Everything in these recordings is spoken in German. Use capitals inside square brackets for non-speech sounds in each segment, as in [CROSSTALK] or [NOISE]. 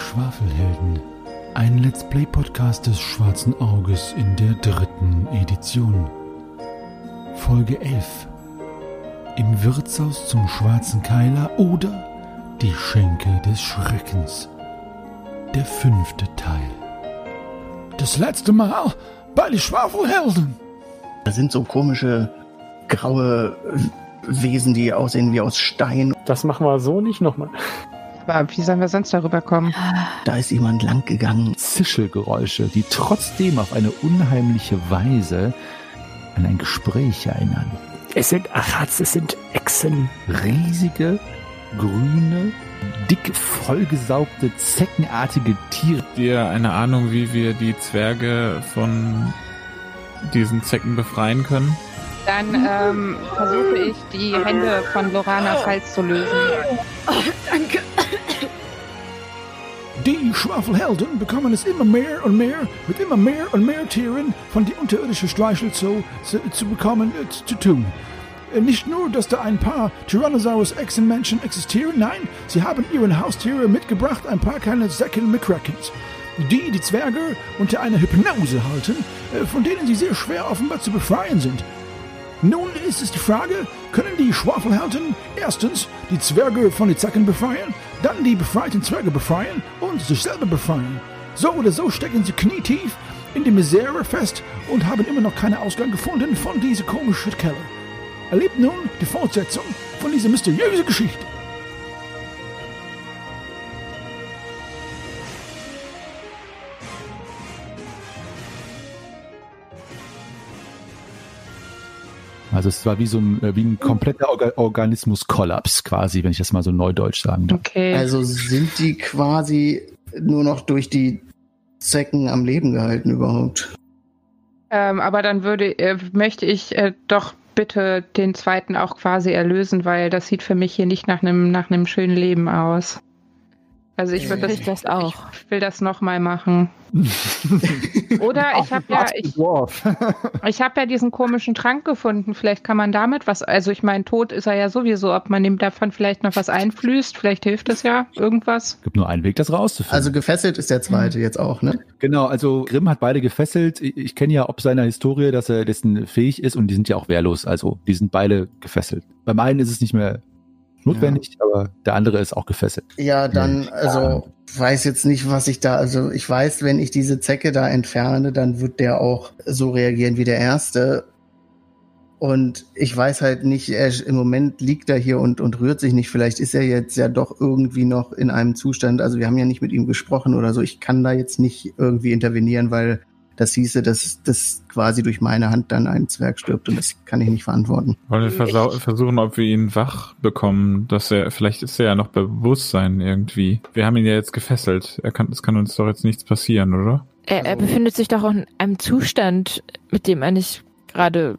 Schwafelhelden. Ein Let's Play Podcast des Schwarzen Auges in der dritten Edition. Folge 11. Im Wirtshaus zum Schwarzen Keiler oder Die Schenke des Schreckens. Der fünfte Teil. Das letzte Mal bei die Schwafelhelden. Da sind so komische graue Wesen, die aussehen wie aus Stein. Das machen wir so nicht nochmal. Aber wie sollen wir sonst darüber kommen? Da ist jemand lang gegangen. Zischelgeräusche, die trotzdem auf eine unheimliche Weise an ein Gespräch erinnern. Es sind Achats, es sind Echsen. Riesige, grüne, dick vollgesaugte, zeckenartige Tiere. Habt ihr eine Ahnung, wie wir die Zwerge von diesen Zecken befreien können? Dann ähm, versuche ich, die Hände von Loranas Hals zu lösen. Die Schwafelhelden bekommen es immer mehr und mehr mit immer mehr und mehr Tieren von die unterirdische Streichelzoo zu, zu bekommen äh, zu tun. Äh, Nicht nur, dass da ein paar Tyrannosaurus Echsenmenschen existieren, nein, sie haben ihren Haustiere mitgebracht, ein paar kleine Säckel McCrackens, die die Zwerge unter einer Hypnose halten, äh, von denen sie sehr schwer offenbar zu befreien sind. Nun ist es die Frage, können die Schwafelhelden erstens die Zwerge von den Zacken befreien, dann die befreiten Zwerge befreien und sich selber befreien. So oder so stecken sie knietief in die Misere fest und haben immer noch keinen Ausgang gefunden von dieser komischen Keller. Erlebt nun die Fortsetzung von dieser mysteriösen Geschichte. Also es war wie so ein, äh, wie ein kompletter Orga Organismus-Kollaps quasi, wenn ich das mal so neudeutsch sagen darf. Okay. Also sind die quasi nur noch durch die Zecken am Leben gehalten überhaupt. ähm, aber dann würde, äh, möchte ich äh, doch bitte den zweiten auch quasi erlösen, weil das sieht für mich hier nicht nach einem nach einem schönen Leben aus. Also ich würde das, Ich das auch. Ich will das nochmal machen. [LAUGHS] Oder ich habe ja, ich, [LAUGHS] ich habe ja diesen komischen Trank gefunden. Vielleicht kann man damit was. Also ich meine, tot ist er ja sowieso. Ob man ihm davon vielleicht noch was einflößt, vielleicht hilft das ja irgendwas. gibt nur einen Weg, das rauszufinden. Also gefesselt ist der zweite jetzt auch, ne? Genau, also Grimm hat beide gefesselt. Ich, ich kenne ja ob seiner Historie, dass er dessen fähig ist und die sind ja auch wehrlos. Also die sind beide gefesselt. Beim einen ist es nicht mehr notwendig, aber der andere ist auch gefesselt. Ja, dann, also weiß jetzt nicht, was ich da, also ich weiß, wenn ich diese Zecke da entferne, dann wird der auch so reagieren wie der erste. Und ich weiß halt nicht, er, im Moment liegt er hier und, und rührt sich nicht. Vielleicht ist er jetzt ja doch irgendwie noch in einem Zustand. Also wir haben ja nicht mit ihm gesprochen oder so. Ich kann da jetzt nicht irgendwie intervenieren, weil das hieße, dass das quasi durch meine Hand dann ein Zwerg stirbt und das kann ich nicht verantworten. Wollen wir versau- versuchen, ob wir ihn wach bekommen, dass er, vielleicht ist er ja noch bei Bewusstsein irgendwie. Wir haben ihn ja jetzt gefesselt. Er kann, es kann uns doch jetzt nichts passieren, oder? Er, er Also- befindet sich doch in einem Zustand, mit dem er nicht gerade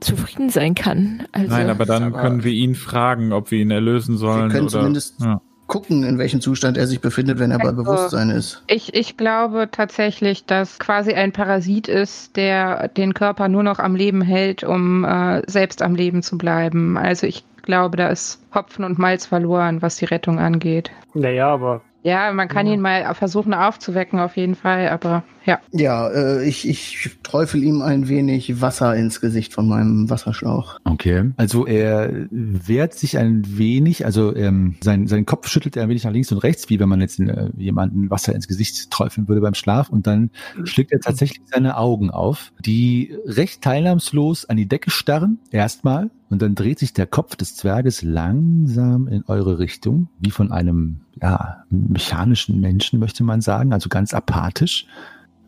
zufrieden sein kann. Also, Nein, aber dann aber- können wir ihn fragen, ob wir ihn erlösen sollen. können oder, zumindest- ja. Gucken, in welchem Zustand er sich befindet, wenn er bei Also- Bewusstsein ist. Ich, ich glaube tatsächlich, dass quasi ein Parasit ist, der den Körper nur noch am Leben hält, um äh, selbst am Leben zu bleiben. Also ich glaube, da ist Hopfen und Malz verloren, was die Rettung angeht. Naja, aber Ja, man kann Ja. ihn mal versuchen aufzuwecken, auf jeden Fall, aber ja. Ja, äh, ich, ich träufel ihm ein wenig Wasser ins Gesicht von meinem Wasserschlauch. Okay. Also er wehrt sich ein wenig, also ähm, sein, sein Kopf schüttelt er ein wenig nach links und rechts, wie wenn man jetzt äh, jemanden Wasser ins Gesicht träufeln würde beim Schlaf und dann schlägt er tatsächlich seine Augen auf, die recht teilnahmslos an die Decke starren, erstmal, und dann dreht sich der Kopf des Zwerges langsam in eure Richtung, wie von einem, ja, mechanischen Menschen, möchte man sagen, also ganz apathisch,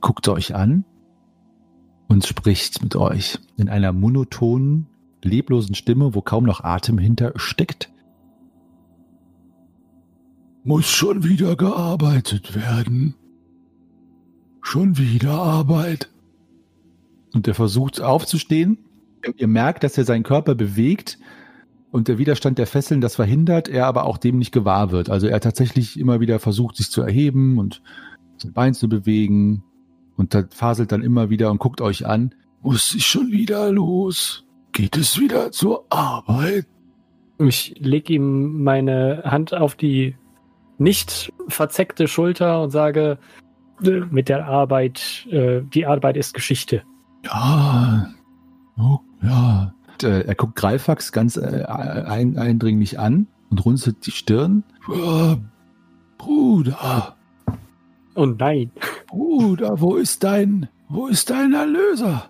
guckt euch an und spricht mit euch in einer monotonen, leblosen Stimme, wo kaum noch Atem hinter steckt. Muss schon wieder gearbeitet werden. Schon wieder Arbeit. Und er versucht aufzustehen. Ihr merkt, dass er seinen Körper bewegt und der Widerstand der Fesseln das verhindert, er aber auch dem nicht gewahr wird. Also er tatsächlich immer wieder versucht, sich zu erheben und sein Bein zu bewegen und da faselt dann immer wieder und guckt euch an. Muss ich schon wieder los? Geht es wieder zur Arbeit? ich leg ihm meine Hand auf die nicht verzeckte Schulter und sage, äh, mit der Arbeit, äh, die Arbeit ist Geschichte. Ja, oh, ja. Und, äh, er guckt Greifax ganz äh, ein, eindringlich an und runzelt die Stirn. Bruder, Und nein, Bruder, wo ist dein, wo ist dein Erlöser?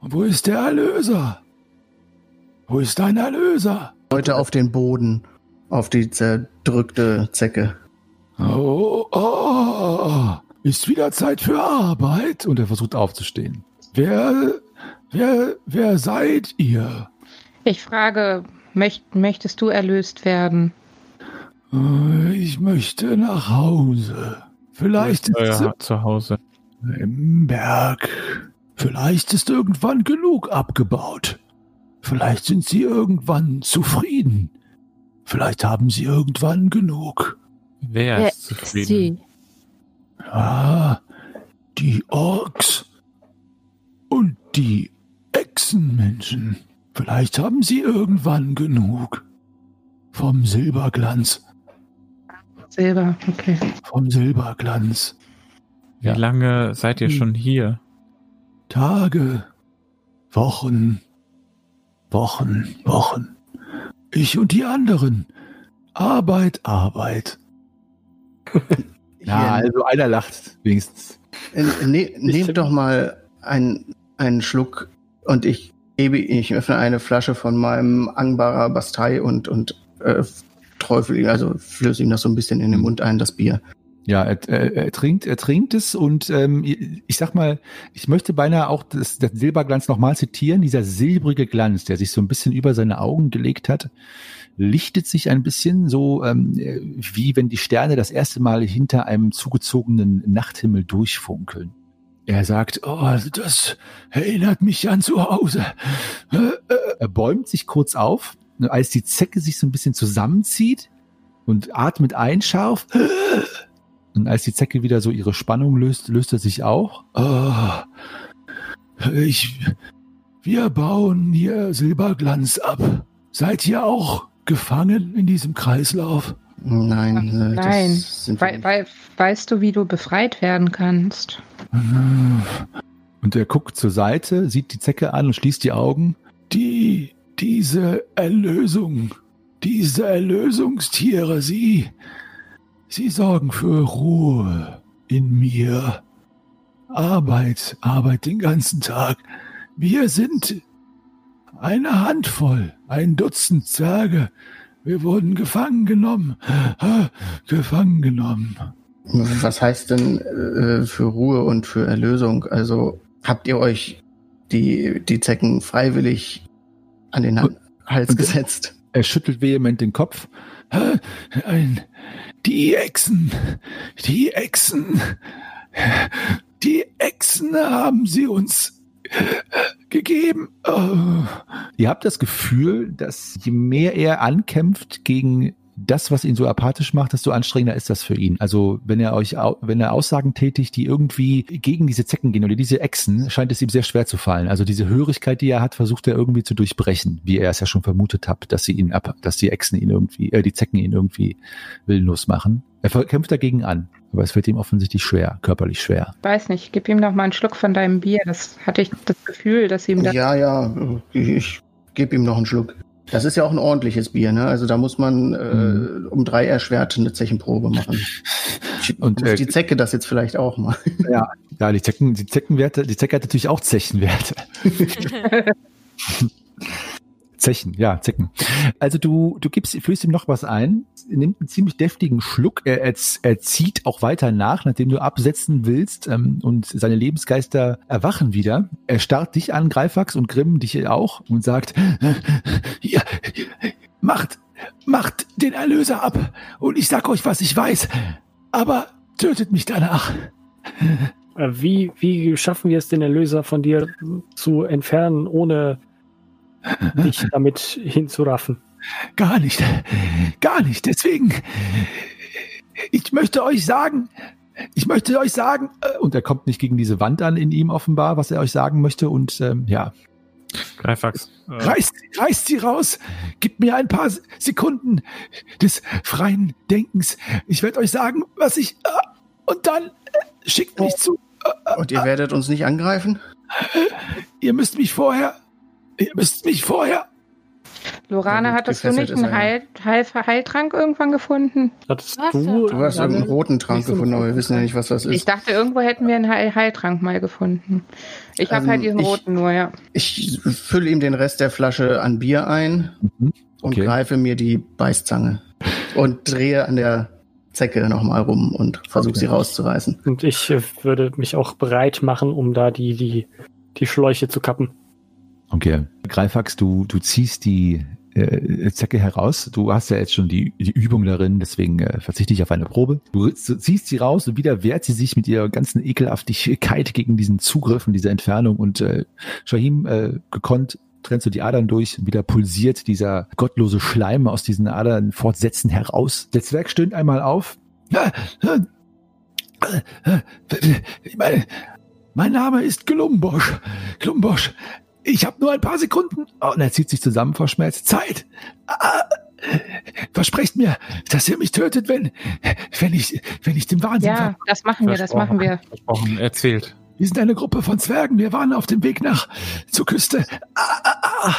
Wo ist der Erlöser? Wo ist dein Erlöser? Leute auf den Boden, auf die zerdrückte Zecke. Oh, oh, ist wieder Zeit für Arbeit. Und er versucht aufzustehen. Wer, wer, wer seid ihr? Ich frage, möcht, möchtest du erlöst werden? Äh, Ich möchte nach Hause. Vielleicht ist Euer Zuhause. im Berg. Vielleicht ist irgendwann genug abgebaut. Vielleicht sind sie irgendwann zufrieden. Vielleicht haben sie irgendwann genug. Wer Wer ist zufrieden? Sie. Ah, die Orks und die Echsenmenschen. Vielleicht haben sie irgendwann genug. Vom Silberglanz, Silber, okay. vom Silberglanz. Wie lange seid ihr Hm. schon hier? Tage, Wochen, Wochen, Wochen. Ich und die anderen. Arbeit, Arbeit. Ja, also einer lacht wenigstens. Äh, Ne, [LAUGHS] nehmt doch mal einen, einen Schluck und ich gebe, ich öffne eine Flasche von meinem Angbara Bastei und, und äh, träufel, ihn, also flöße ihm das so ein bisschen in den Mund ein, das Bier. Ja, er, er, er trinkt, er trinkt es und ähm, ich sag mal, ich möchte beinahe auch das, das Silberglanz nochmal zitieren. Dieser silbrige Glanz, der sich so ein bisschen über seine Augen gelegt hat, lichtet sich ein bisschen so, ähm, wie wenn die Sterne das erste Mal hinter einem zugezogenen Nachthimmel durchfunkeln. Er sagt, oh, das erinnert mich an zu Hause. Er bäumt sich kurz auf, als die Zecke sich so ein bisschen zusammenzieht und atmet ein scharf. [GASPS] Und als die Zecke wieder so ihre Spannung löst, löst er sich auch. Oh, ich, wir bauen hier Silberglanz ab. Seid ihr auch gefangen in diesem Kreislauf? Nein, äh, Nein, nicht. wei weißt du, wie du befreit werden kannst? Und er guckt zur Seite, sieht die Zecke an und schließt die Augen. Die, diese Erlösung, diese Erlösungstiere, sie, sie sorgen für Ruhe in mir. Arbeit, Arbeit den ganzen Tag. Wir sind eine Handvoll, ein Dutzend Zwerge. Wir wurden gefangen genommen, gefangen genommen. Was heißt denn äh, für Ruhe und für Erlösung? Also habt ihr euch die, die Zecken freiwillig an den Ha- Hals und- gesetzt? Er schüttelt vehement den Kopf. Die Echsen, die Echsen, die Echsen haben sie uns gegeben. Oh. Ihr habt das Gefühl, dass je mehr er ankämpft gegen das, was ihn so apathisch macht, desto anstrengender ist das für ihn. Also wenn er euch, wenn er Aussagen tätigt, die irgendwie gegen diese Zecken gehen oder diese Echsen, scheint es ihm sehr schwer zu fallen. Also diese Hörigkeit, die er hat, versucht er irgendwie zu durchbrechen, wie er es ja schon vermutet hat, dass sie ihn ab, dass die Echsen ihn irgendwie, äh, die Zecken ihn irgendwie willenlos machen. Er kämpft dagegen an, aber es fällt ihm offensichtlich schwer, körperlich schwer. Weiß nicht, gib ihm noch mal einen Schluck von deinem Bier. Das hatte ich das Gefühl, dass ihm das. Ja, ja, ich, ich gebe ihm noch einen Schluck. Das ist ja auch ein ordentliches Bier, ne? Also da muss man äh, Mhm. um drei erschwert eine Zechenprobe machen. [LAUGHS] Und, Und äh, die Zecke das jetzt vielleicht auch mal. [LAUGHS] Ja, die Zecken, die Zeckenwerte, die Zecke hat natürlich auch Zechenwerte. [LAUGHS] Zechen, ja, Zecken. Also du, du gibst, fühlst ihm noch was ein, nimmt einen ziemlich deftigen Schluck, er, er, er zieht auch weiter nach, nachdem du absetzen willst ähm, und seine Lebensgeister erwachen wieder. Er starrt dich an, Greifax und Grimm dich auch und sagt, ja, macht, macht den Erlöser ab und ich sag euch, was ich weiß, aber tötet mich danach. Äh, Wie, wie schaffen wir es, den Erlöser von dir zu entfernen, ohne dich damit hinzuraffen? Gar nicht. Gar nicht. Deswegen, ich möchte euch sagen, ich möchte euch sagen, äh, und er kommt nicht gegen diese Wand an in ihm offenbar, was er euch sagen möchte. Und ähm, ja, Greifax. Äh, Reißt, reißt sie raus. Gib mir ein paar Sekunden des freien Denkens. Ich werde euch sagen, was ich. Äh, und dann äh, schickt mich zu. Und ihr werdet uns nicht angreifen? Ihr müsst mich vorher. Ihr müsst mich vorher. Lorana, Ja, hattest du nicht einen Heil, Heil, Heiltrank irgendwann gefunden? Hattest Was? du. Du hast irgendeinen roten Trank so gefunden, aber wir wissen ja nicht, was das Ich ist. dachte, irgendwo hätten wir einen Heil Heiltrank mal gefunden. Ich habe Ähm, halt diesen ich- roten nur, ja. Ich fülle ihm den Rest der Flasche an Bier ein Mhm. und Okay. greife mir die Beißzange und drehe an der Zecke nochmal rum und versuche Okay. sie rauszureißen. Und ich äh, würde mich auch bereit machen, um da die, die, die Schläuche zu kappen. Okay. Greifax, du, du ziehst die äh, Zecke heraus. Du hast ja jetzt schon die, die Übung darin, deswegen äh, verzichte ich auf eine Probe. Du ziehst sie raus und wieder wehrt sie sich mit ihrer ganzen Ekelhaftigkeit gegen diesen Zugriff und diese Entfernung. Und äh, Shahim, äh, gekonnt, trennst du die Adern durch und wieder pulsiert dieser gottlose Schleim aus diesen Adern fortsetzen heraus. Der Zwerg stöhnt einmal auf. Mein, mein Name ist Glumbosch. Glumbosch. Ich habe nur ein paar Sekunden. Oh, und er zieht sich zusammen vor Schmerz. Zeit. Ah, versprecht mir, dass ihr mich tötet, wenn, wenn ich, wenn ich dem Wahnsinn Ja, das machen wir, das machen wir. Versprochen, erzählt. Wir sind eine Gruppe von Zwergen. Wir waren auf dem Weg nach zur Küste. Ah, ah, ah.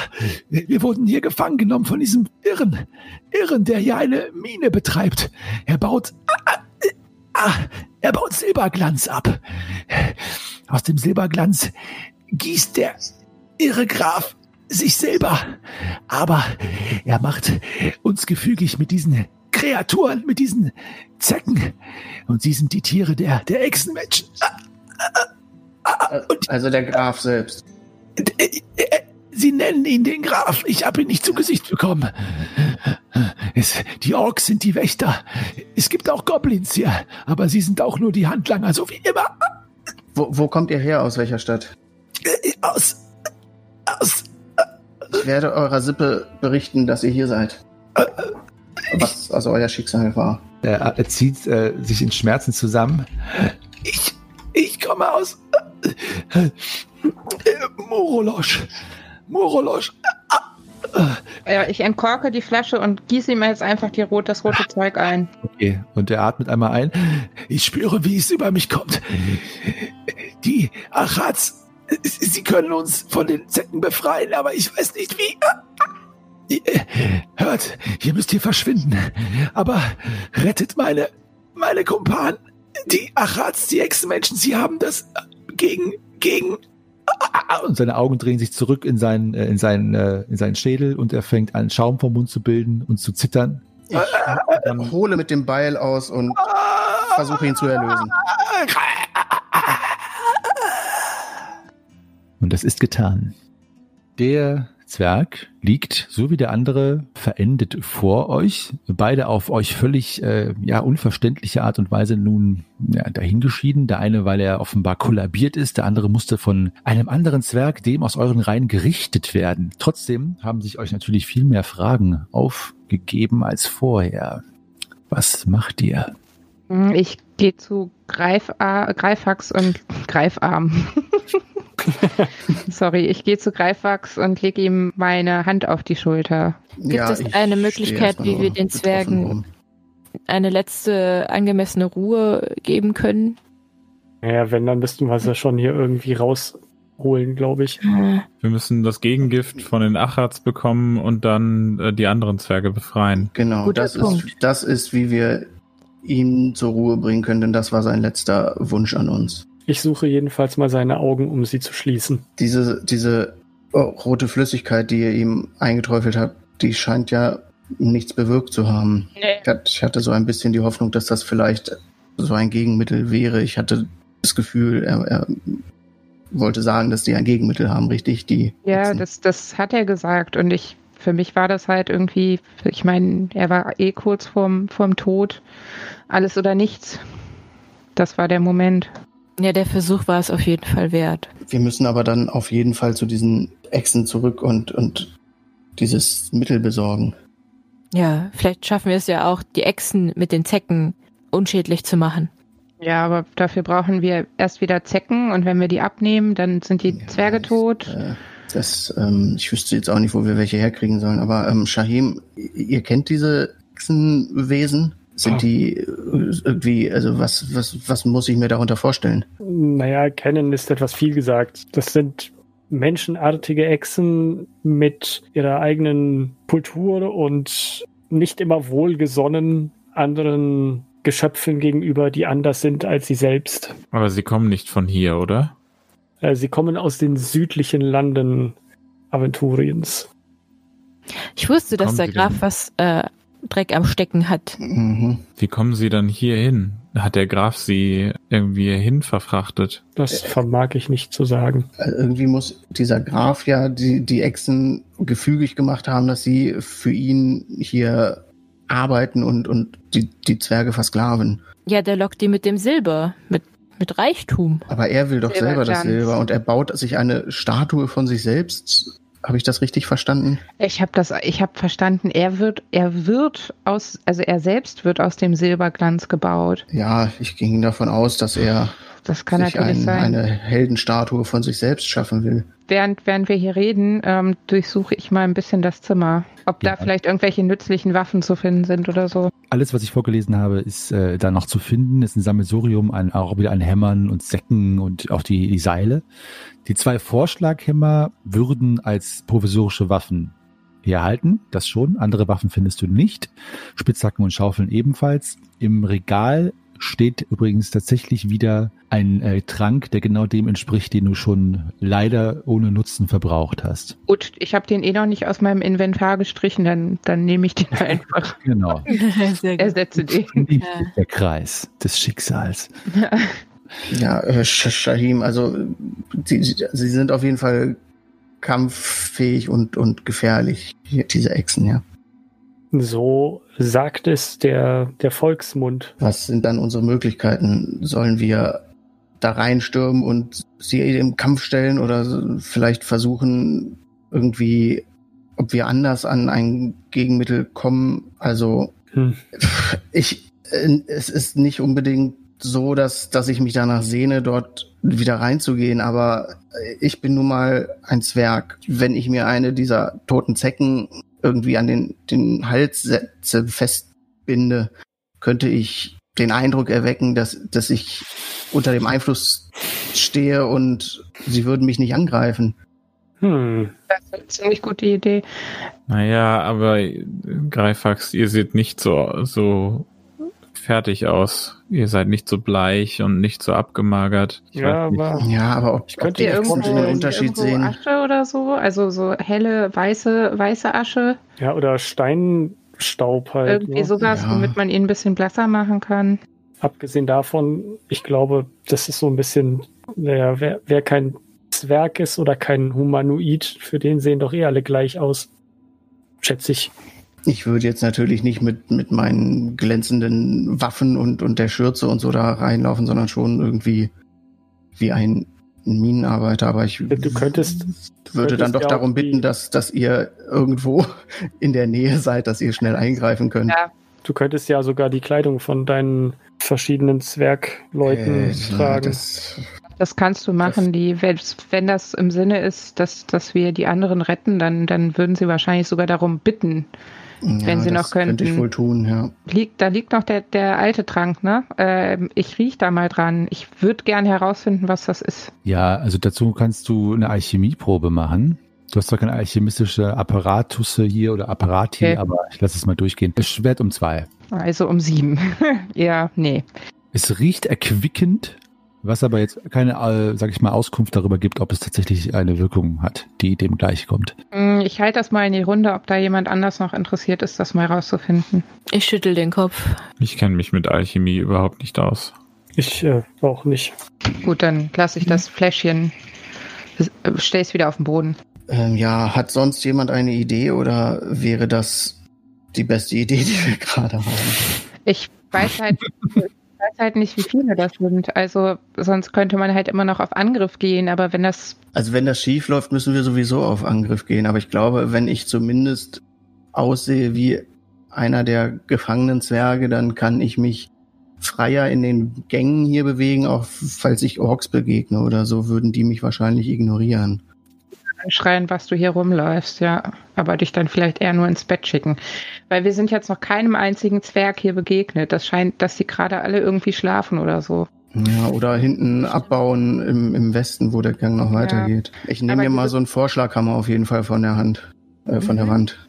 Wir wurden hier gefangen genommen von diesem Irren. Irren, der hier eine Mine betreibt. Er baut ah, ah, er baut Silberglanz ab. Aus dem Silberglanz gießt der irre Graf sich selber. Aber er macht uns gefügig mit diesen Kreaturen, mit diesen Zecken. Und sie sind die Tiere der, der Echsenmenschen. Also der Graf selbst. Äh, äh, Sie nennen ihn den Graf. Ich habe ihn nicht zu Gesicht bekommen. Es, die Orks sind die Wächter. Es gibt auch Goblins hier, aber sie sind auch nur die Handlanger, so wie immer. Wo, wo kommt ihr her? Aus welcher Stadt? Äh, Aus, aus, Ich werde eurer Sippe berichten, dass ihr hier seid. Was also euer Schicksal war. Er, er zieht äh, sich in Schmerzen zusammen. ich, ich komme aus äh, äh, Morolosch. Morolosch. Ja, ich entkorke die Flasche und gieße ihm jetzt einfach die rot, das rote Zeug ein. Okay. Und er atmet einmal ein. Ich spüre, wie es über mich kommt. Die Achats, sie können uns von den Zecken befreien, aber ich weiß nicht wie. Hört, ihr müsst hier verschwinden. Aber rettet meine, meine Kumpanen. Die Achats, die Echsenmenschen, sie haben das gegen, gegen. Und seine Augen drehen sich zurück in seinen, äh, in seinen, äh, in seinen Schädel und er fängt an, Schaum vom Mund zu bilden und zu zittern. Ich hole mit dem Beil aus und versuche ihn zu erlösen. Und das ist getan. Der Zwerg liegt, so wie der andere, verendet vor euch. Beide auf euch völlig äh, ja, unverständliche Art und Weise nun ja, dahingeschieden. Der eine, weil er offenbar kollabiert ist, der andere musste von einem anderen Zwerg, dem aus euren Reihen, gerichtet werden. Trotzdem haben sich euch natürlich viel mehr Fragen aufgegeben als vorher. Was macht ihr? Hm, Ich gehe zu Greif Greifax und Greifarm. [LAUGHS] [LAUGHS] Sorry, ich gehe zu Greifax und lege ihm meine Hand auf die Schulter. Gibt es ich eine Möglichkeit, wie wir den Zwergen- rum. Eine letzte angemessene Ruhe geben können? Naja, wenn, dann müssten wir es ja schon hier irgendwie rausholen, glaube ich. Wir müssen das Gegengift von den Achats bekommen und dann äh, die anderen Zwerge befreien. Genau, Guter das ist, Punkt. das ist, wie wir ihn zur Ruhe bringen können, denn das war sein letzter Wunsch an uns. Ich suche jedenfalls mal seine Augen, um sie zu schließen. Diese, diese oh, rote Flüssigkeit, die ihr ihm eingeträufelt habt, die scheint ja nichts bewirkt zu haben. Nee. Ich hatte- so ein bisschen die Hoffnung, dass das vielleicht so ein Gegenmittel wäre. Ich hatte das Gefühl, er, er wollte sagen, dass die ein Gegenmittel haben, richtig? Die Ja, das, das hat er gesagt und ich, für mich war das halt irgendwie, ich meine, er war eh kurz vorm, vorm Tod. Alles oder nichts. Das war der Moment. Ja, der Versuch war es auf jeden Fall wert. Wir müssen aber dann auf jeden Fall zu diesen Echsen zurück und, und dieses Mittel besorgen. Ja, vielleicht schaffen wir es ja auch, die Echsen mit den Zecken unschädlich zu machen. Ja, aber dafür brauchen wir erst wieder Zecken und wenn wir die abnehmen, dann sind die Ja, Zwerge tot. Äh, Das, ähm, ich wüsste jetzt auch nicht, wo wir welche herkriegen sollen, aber ähm, Shahim, ihr kennt diese Echsenwesen? Sind Ah. die äh, irgendwie, also was, was, was muss ich mir darunter vorstellen? Naja, kennen ist etwas viel gesagt. Das sind menschenartige Echsen mit ihrer eigenen Kultur und nicht immer wohlgesonnen anderen Geschöpfen gegenüber, die anders sind als sie selbst. Aber sie kommen nicht von hier, oder? Äh, Sie kommen aus den südlichen Landen Aventuriens. Ich wusste, dass Kommen der Graf denn? was äh, Dreck am Stecken hat. Mhm. Wie kommen sie dann hier hin? Hat der Graf sie irgendwie hierhin verfrachtet? Das vermag ich nicht zu sagen. Also irgendwie muss dieser Graf ja die, die Echsen gefügig gemacht haben, dass sie für ihn hier arbeiten und, und die, die Zwerge versklaven. Ja, der lockt die mit dem Silber, mit, mit Reichtum. Aber er will doch selber das. Silber und er baut sich eine Statue von sich selbst. Habe ich das richtig verstanden? Ich habe das, ich habe verstanden, er wird, er wird aus, also er selbst wird aus dem Silberglanz gebaut. Ja, ich ging davon aus, dass er Das kann sich ein, sein. eine Heldenstatue von sich selbst schaffen will. Während, während wir hier reden, ähm, durchsuche ich mal ein bisschen das Zimmer. Ob Ja. da vielleicht irgendwelche nützlichen Waffen zu finden sind oder so. Alles, was ich vorgelesen habe, ist äh, da noch zu finden. Es ist ein Sammelsurium an auch wieder an Hämmern und Säcken und auch die, die Seile. Die zwei Vorschlaghämmer würden als provisorische Waffen herhalten, das schon. Andere Waffen findest du nicht. Spitzhacken und Schaufeln ebenfalls. Im Regal steht übrigens tatsächlich wieder ein äh, Trank, der genau dem entspricht, den du schon leider ohne Nutzen verbraucht hast. Gut, ich habe den eh noch nicht aus meinem Inventar gestrichen, dann, dann nehme ich den einfach. [LAUGHS] Genau. [LAUGHS] Sehr Ersetze den. Der Kreis des Schicksals. [LAUGHS] Ja, äh, Sh- Shahim, also sie, sie sind auf jeden Fall kampffähig und, und gefährlich, diese Echsen, ja. So sagt es der, der Volksmund. Was sind dann unsere Möglichkeiten? Sollen wir da reinstürmen und sie im Kampf stellen oder vielleicht versuchen, irgendwie, ob wir anders an ein Gegenmittel kommen? Also, Hm. [LAUGHS] ich, äh, es ist nicht unbedingt so, dass, dass ich mich danach sehne, dort wieder reinzugehen, aber ich bin nun mal ein Zwerg. Wenn ich mir eine dieser toten Zecken irgendwie an den, den Hals setze, festbinde, könnte ich den Eindruck erwecken, dass, dass ich unter dem Einfluss stehe und sie würden mich nicht angreifen. Hm. Das ist eine ziemlich gute Idee. Naja, aber äh, Greifax, ihr seht nicht so, so fertig aus. Ihr seid nicht so bleich und nicht so abgemagert. Ich Ja, aber Ja, aber ob, Ich könnte Echsen vorstellen, den irgendwo- Unterschied irgendwo sehen. Asche oder so, also so helle weiße weiße Asche, ja, oder Steinstaub halt. irgendwie ne? sowas, Ja. womit man ihn ein bisschen blasser machen kann. Abgesehen davon, ich glaube, das ist so ein bisschen, naja, wer, wer kein Zwerg ist oder kein Humanoid, für den sehen doch eh alle gleich aus. Schätze ich. Ich würde jetzt natürlich nicht mit, mit meinen glänzenden Waffen und, und der Schürze und so da reinlaufen, sondern schon irgendwie wie ein Minenarbeiter. Aber ich Du könntest, würde dann könntest doch ja auch darum bitten, dass, dass ihr irgendwo [LAUGHS] in der Nähe seid, dass ihr schnell eingreifen könnt. Ja. du könntest ja sogar die Kleidung von deinen verschiedenen Zwergleuten Äh, tragen. das, Das kannst du machen, die, wenn wenn das im Sinne ist, dass, dass wir die anderen retten, dann, dann würden sie wahrscheinlich sogar darum bitten. Wenn sie das noch könnten. Könnte ich wohl tun, ja. Liegt, da liegt noch der, der alte Trank, ne? Ähm, ich riech da mal dran. Ich würde gern herausfinden, was das ist. Ja, also dazu kannst du eine Alchemieprobe machen. Du hast zwar keine alchemistische Apparatusse hier oder Apparati, Okay. aber ich lasse es mal durchgehen. Es schwert um zwei. Also um sieben. [LAUGHS] ja, nee. Es riecht erquickend, was aber jetzt keine, äh, sag ich mal, Auskunft darüber gibt, ob es tatsächlich eine Wirkung hat, die dem gleichkommt. Hm, Ich halte das mal in die Runde, ob da jemand anders noch interessiert ist, das mal rauszufinden. Ich schüttel den Kopf. Ich kenne mich mit Alchemie überhaupt nicht aus. Ich äh, auch nicht. Gut, dann lasse ich das Fläschchen, äh, stell's wieder auf den Boden. Ähm, ja, hat sonst jemand eine Idee oder wäre das die beste Idee, die wir [LAUGHS] gerade haben? Ich weiß halt, ich weiß halt nicht, wie viele das sind. Also sonst könnte man halt immer noch auf Angriff gehen, aber wenn das Also wenn das schief läuft, müssen wir sowieso auf Angriff gehen. Aber ich glaube, wenn ich zumindest aussehe wie einer der gefangenen Zwerge, dann kann ich mich freier in den Gängen hier bewegen, auch falls ich Orks begegne oder so, würden die mich wahrscheinlich ignorieren. Anschreien, was du hier rumläufst, ja. Aber dich dann vielleicht eher nur ins Bett schicken. Weil wir sind jetzt noch keinem einzigen Zwerg hier begegnet. Das scheint, dass die gerade alle irgendwie schlafen oder so. Ja, oder hinten abbauen im, im Westen, wo der Gang noch weitergeht. Ich nehme mir mal so einen Vorschlaghammer auf jeden Fall von der Hand, äh, von der Mhm. Wand.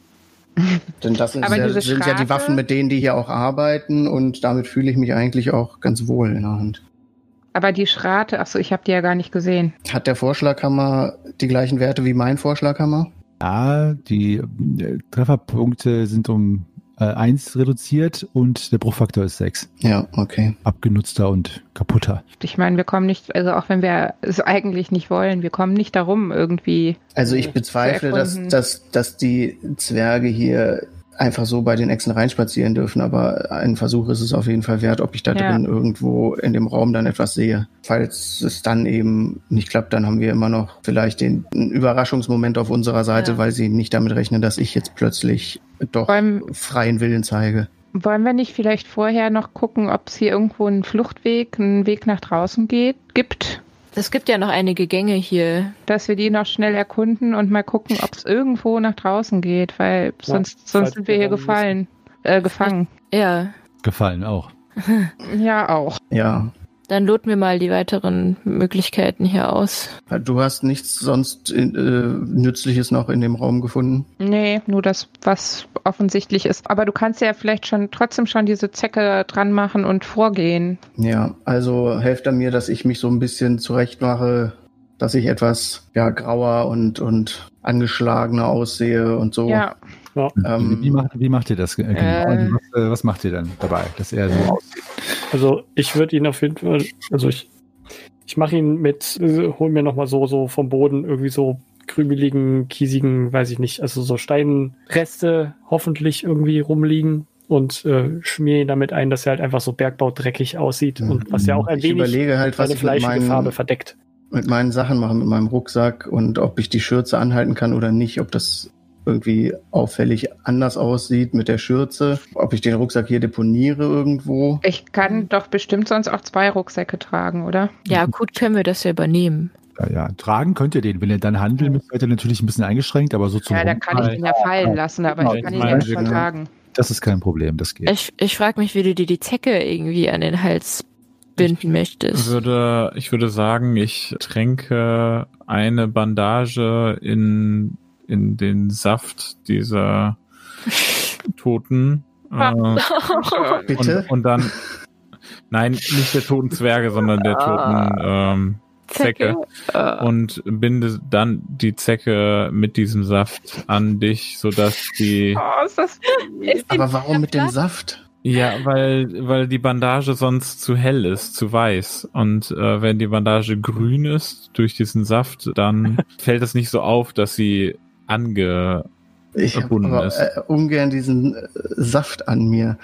[LAUGHS] Denn das Aber ja, sind ja die Waffen, mit denen die hier auch arbeiten und damit fühle ich mich eigentlich auch ganz wohl in der Hand. Aber die Schrate, achso, ich habe die ja gar nicht gesehen. Hat der Vorschlaghammer die gleichen Werte wie mein Vorschlaghammer? Ja, die äh, Trefferpunkte sind um äh, 1 reduziert und der Bruchfaktor ist 6. Ja, okay. Abgenutzter und kaputter. Ich meine, wir kommen nicht, also auch wenn wir es eigentlich nicht wollen, wir kommen nicht darum, irgendwie. Also ich bezweifle, dass, dass, dass die Zwerge hier einfach so bei den Echsen reinspazieren dürfen, aber ein Versuch ist es auf jeden Fall wert, ob ich da Ja. drin irgendwo in dem Raum dann etwas sehe. Falls es dann eben nicht klappt, dann haben wir immer noch vielleicht den Überraschungsmoment auf unserer Seite, Ja. weil sie nicht damit rechnen, dass ich jetzt plötzlich doch Wollen, freien Willen zeige. wollen wir nicht vielleicht vorher noch gucken, ob es hier irgendwo einen Fluchtweg, einen Weg nach draußen geht, gibt? Es gibt ja noch einige Gänge hier. Dass wir die noch schnell erkunden und mal gucken, ob es irgendwo nach draußen geht, weil sonst, sonst sind wir hier gefallen, äh, gefangen. Ja, Gefallen auch. [LAUGHS] Ja, auch. Ja. Dann loten wir mal die weiteren Möglichkeiten hier aus. Du hast nichts sonst äh, Nützliches noch in dem Raum gefunden? Nee, nur das, was offensichtlich ist. Aber du kannst ja vielleicht schon trotzdem schon diese Zecke dran machen und vorgehen. Ja, also helft er mir, dass ich mich so ein bisschen zurechtmache, dass ich etwas ja grauer und und angeschlagener aussehe und so. Ja, Ähm, wie, macht, wie macht ihr das äh, genau? Äh. Was, äh, was macht ihr dann dabei, dass er so aussieht? Also ich würde ihn auf jeden Fall, also ich, ich mache ihn mit, äh, hol mir nochmal so, so vom Boden irgendwie so krümeligen, kiesigen, weiß ich nicht, also so Steinreste hoffentlich irgendwie rumliegen und äh, schmier ihn damit ein, dass er halt einfach so bergbaudreckig aussieht und was ja auch ein ich wenig überlege halt, was seine ich mit fleischige meinen, Farbe verdeckt. mit meinen Sachen mache, mit meinem Rucksack und ob ich die Schürze anhalten kann oder nicht, ob das irgendwie auffällig anders aussieht mit der Schürze, ob ich den Rucksack hier deponiere irgendwo. ich kann doch bestimmt sonst auch zwei Rucksäcke tragen, oder? Ja, gut können wir das ja übernehmen. Ja, ja, tragen könnt ihr den. Wenn ihr dann handeln müsst, seid ihr natürlich ein bisschen eingeschränkt, aber so zum Ja, da kann ich den ja fallen lassen, aber Genau, ich kann ihn ja nicht genau. tragen. das ist kein Problem, das geht. Ich, ich frage mich, wie du dir die Zecke irgendwie an den Hals binden möchtest. würde, ich würde sagen, ich tränke eine Bandage in, in den Saft dieser [LAUGHS] Toten. Äh, Bitte? und, und dann, nein, nicht der toten Zwerge, sondern der toten ähm, Zecke. Äh, Und binde dann die Zecke mit diesem Saft an dich, sodass die, Oh, ist das ist die- Aber warum mit dem Saft? ja, weil, weil die Bandage sonst zu hell ist, zu weiß. Und äh, wenn die Bandage grün ist durch diesen Saft, dann [LAUGHS] fällt es nicht so auf, dass sie ange, Ich habe aber äh, ungern diesen äh, Saft an mir.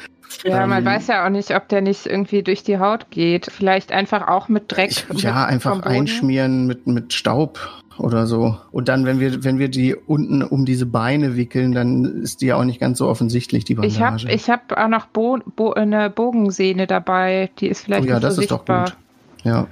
Ja, man Ähm, weiß ja auch nicht, ob der nicht irgendwie durch die Haut geht. Vielleicht einfach auch mit Dreck. Ich, mit ja, vom einfach Boden. einschmieren mit, mit Staub oder so. Und dann, wenn wir, wenn wir die unten um diese Beine wickeln, dann ist die ja auch nicht ganz so offensichtlich, die Ich habe Bandage. ich hab auch noch Bo Bo eine Bogensehne dabei. Die ist vielleicht oh ja, nicht das so ist doch sichtbar. gut. Ja.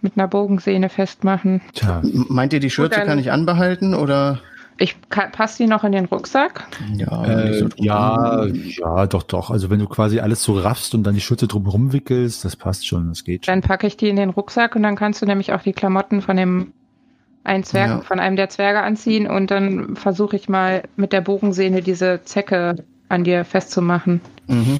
Mit einer Bogensehne festmachen. Tja, Meint ihr, die Schürze dann- kann ich anbehalten oder? Ich passe die noch in den Rucksack. Ja, äh, so ja, ja, doch, doch. Also wenn du quasi alles so raffst und dann die Schürze drumherum wickelst, das passt schon, das geht schon. Dann packe ich die in den Rucksack und dann kannst du nämlich auch die Klamotten von dem einen Zwerg, Ja. von einem der Zwerge anziehen und dann versuche ich mal mit der Bogensehne diese Zecke an dir festzumachen. Mhm.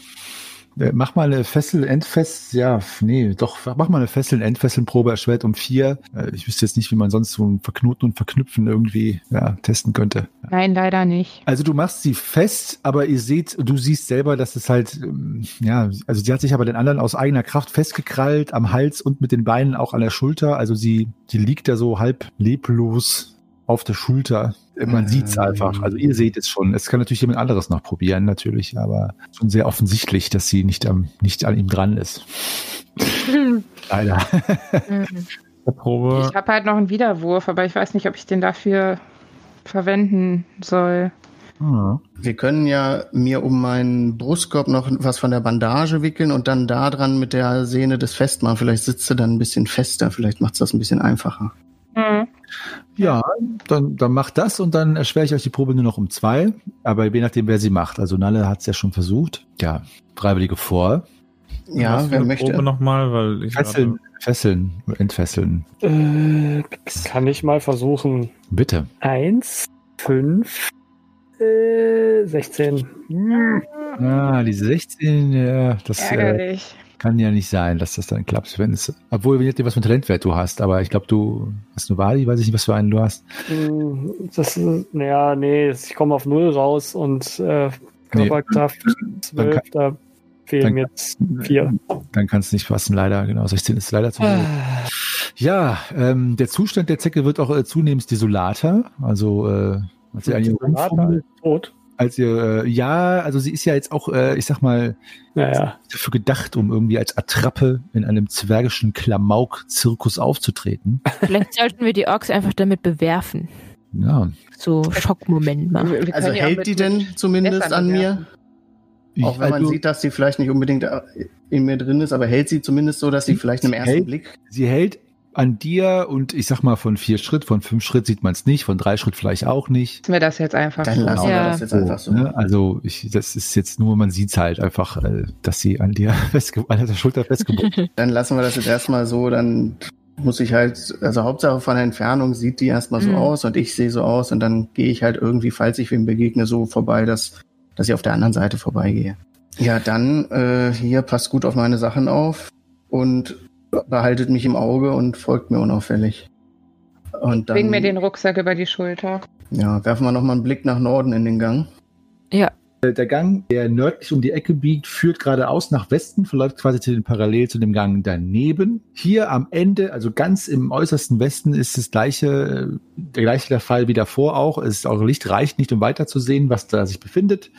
Äh, Mach mal eine Fessel, Endfest, ja, nee, doch, mach mal eine Fessel, Endfesselprobe erschwert um vier. Äh, Ich wüsste jetzt nicht, wie man sonst so ein Verknoten und Verknüpfen irgendwie ja, testen könnte. Nein, leider nicht. Also du machst sie fest, aber ihr seht, du siehst selber, dass es halt, ähm, ja, also sie hat sich aber den anderen aus eigener Kraft festgekrallt am Hals und mit den Beinen auch an der Schulter. Also sie, die liegt da so halb leblos auf der Schulter. Man Ähm. sieht's einfach. Also ihr seht es schon. Es kann natürlich jemand anderes noch probieren, natürlich, aber schon sehr offensichtlich, dass sie nicht am, nicht an ihm dran ist. [LAUGHS] Leider. Mhm. der Probe. Ich habe halt noch einen Widerwurf, aber ich weiß nicht, ob ich den dafür verwenden soll. Ah. Wir können ja mir um meinen Brustkorb noch was von der Bandage wickeln und dann da dran mit der Sehne das festmachen. Vielleicht sitzt du dann ein bisschen fester, vielleicht macht's das ein bisschen einfacher. Mhm. Ja, dann, dann macht das und dann erschwere ich euch die Probe nur noch um zwei. Aber je nachdem, wer sie macht. Also Nalle hat es ja schon versucht. Ja, Freiwillige vor. Ja, wer eine möchte? Probe nochmal, weil ich Fesseln, fesseln, entfesseln. Äh, kann ich mal versuchen. Bitte. Eins, fünf, äh, 16. Hm. Ah, die 16, ja, das äh, Ärgerlich. Kann ja nicht sein, dass das dann klappt. Wenn es, obwohl, je nachdem, was für ein Talentwert du hast. Aber ich glaube, du hast nur Wadi, weiß ich nicht, was für einen du hast. Hm, Das ist, naja, nee, ich komme auf Null raus und äh, Nee. Körperkraft 12, da fehlen dann jetzt vier. Dann kann es nicht passen, leider. Genau, 16 ist leider zu hoch. Ja, ähm, der Zustand der Zecke wird auch äh, zunehmend desolater. Also, äh, als ihr rumfummelt, tot. Als ihr, äh, ja, also sie ist ja jetzt auch, äh, ich sag mal, Naja, dafür gedacht, um irgendwie als Attrappe in einem zwergischen Klamauk-Zirkus aufzutreten. Vielleicht sollten wir die Orks einfach damit bewerfen. Ja, So Schockmoment machen. Also hält die denn zumindest an mir? Ich- Auch wenn man also, sieht, dass sie vielleicht nicht unbedingt äh, in mir drin ist, aber hält sie zumindest so, dass sie vielleicht im ersten hält- Blick. sie hält an dir und ich sag mal von vier Schritt, von fünf Schritt sieht man es nicht, von drei Schritt vielleicht auch nicht. Lassen wir das jetzt einfach. Dann so. lassen wir Ja. das jetzt einfach so. Ne? Also ich, das ist jetzt nur, man sieht halt einfach, äh, dass sie an dir [LAUGHS] festge an der Schulter festgebunden Dann lassen wir das jetzt erstmal so, dann muss ich halt, also Hauptsache von der Entfernung sieht die erstmal so Mhm. aus und ich sehe so aus und dann gehe ich halt irgendwie, falls ich wem begegne, so vorbei, dass, dass ich auf der anderen Seite vorbeigehe. Ja, dann äh, hier passt gut auf meine Sachen auf und behaltet mich im Auge und folgt mir unauffällig. Und dann Bring mir den Rucksack über die Schulter. ja, werfen wir nochmal einen Blick nach Norden in den Gang. Ja, Der Gang, der nördlich um die Ecke biegt, führt geradeaus nach Westen, verläuft quasi zu den parallel zu dem Gang daneben. Hier am Ende, also ganz im äußersten Westen, ist das gleiche, äh, der gleiche der Fall wie davor auch. Es ist, eure Licht reicht nicht, um weiterzusehen, was da sich befindet.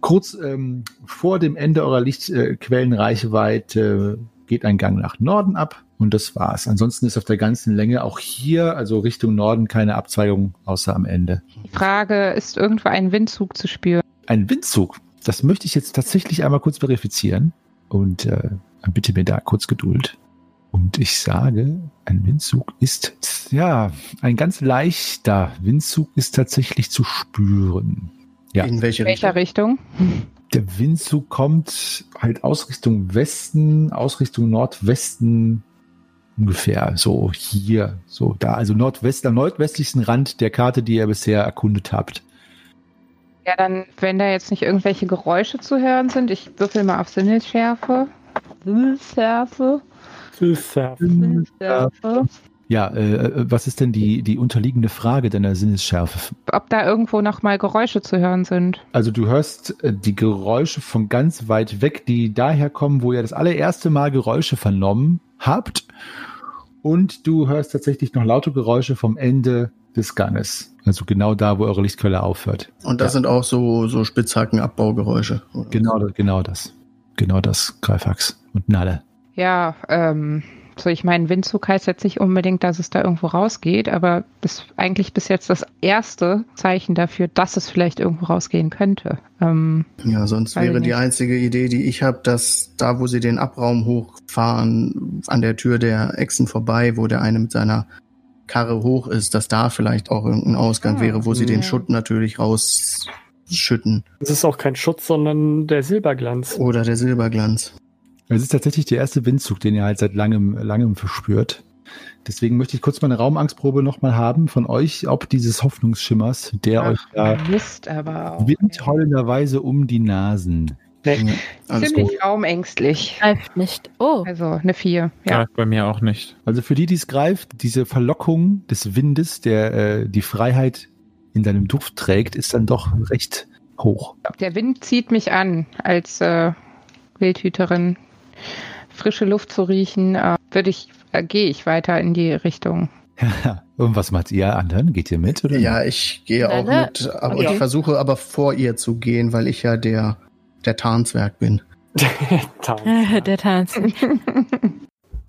Kurz ähm, vor dem Ende eurer Lichtquellenreichweite äh, geht ein Gang nach Norden ab und das war's. Ansonsten ist auf der ganzen Länge auch hier, also Richtung Norden, keine Abzweigung außer am Ende. Die Frage, ist irgendwo ein Windzug zu spüren? Ein Windzug. Das möchte ich jetzt tatsächlich einmal kurz verifizieren. Und äh, bitte mir da kurz Geduld. Und ich sage, ein Windzug ist, ja, ein ganz leichter Windzug ist tatsächlich zu spüren. Ja. In welche In welcher Richtung? Richtung? Der Windzug kommt halt aus Richtung Westen, aus Richtung Nordwesten ungefähr so hier, so da, also Nordwest, am nordwestlichsten Rand der Karte, die ihr bisher erkundet habt. Ja, dann, wenn da jetzt nicht irgendwelche Geräusche zu hören sind, ich würfel mal auf Sinnesschärfe. Sinnesschärfe. Süßer. Ja, äh, was ist denn die, die unterliegende Frage deiner Sinnesschärfe? Ob da irgendwo nochmal Geräusche zu hören sind. Also du hörst äh, die Geräusche von ganz weit weg, die daher kommen, wo ihr das allererste Mal Geräusche vernommen habt. Und du hörst tatsächlich noch laute Geräusche vom Ende des Ganges. Also genau da, wo eure Lichtquelle aufhört. Und das Ja. sind auch so, so Spitzhacken-Abbaugeräusche. Genau, genau das. Genau das, Greifax und Nalle. Ja, ähm, so ich meine, Windzug heißt jetzt nicht unbedingt, dass es da irgendwo rausgeht, aber das ist eigentlich bis jetzt das erste Zeichen dafür, dass es vielleicht irgendwo rausgehen könnte. Ähm, Ja, sonst wäre die einzige Idee, die ich habe, dass da, wo sie den Abraum hochfahren, an der Tür der Echsen vorbei, wo der eine mit seiner Karre hoch ist, dass da vielleicht auch irgendein Ausgang Ah, wäre, wo sie den ja. Schutt natürlich rausschütten. Das ist auch kein Schutz, sondern der Silberglanz. Oder der Silberglanz. Es ist tatsächlich der erste Windzug, den ihr halt seit langem, langem verspürt. Deswegen möchte ich kurz mal eine Raumangstprobe nochmal haben von euch, ob dieses Hoffnungsschimmers, der euch da Mist, aber auch. windheulenderweise um die Nasen. Ja, alles gut. Ziemlich raumängstlich. greift nicht. Oh, Also eine 4. Ja. Greift bei mir auch nicht. Also für die, die es greift, diese Verlockung des Windes, der äh, die Freiheit in seinem Duft trägt, ist dann doch recht hoch. Der Wind zieht mich an als äh, Wildhüterin. Frische Luft zu riechen, äh, würde ich, äh, gehe ich weiter in die Richtung. Ja. [LAUGHS] Und was macht ihr anderen? Geht ihr mit? Oder Ja, ich gehe auch Nein, mit, aber okay. ich versuche aber vor ihr zu gehen, weil ich ja der, der Tarnzwerg bin. [LAUGHS] [LAUGHS] Der Tanz.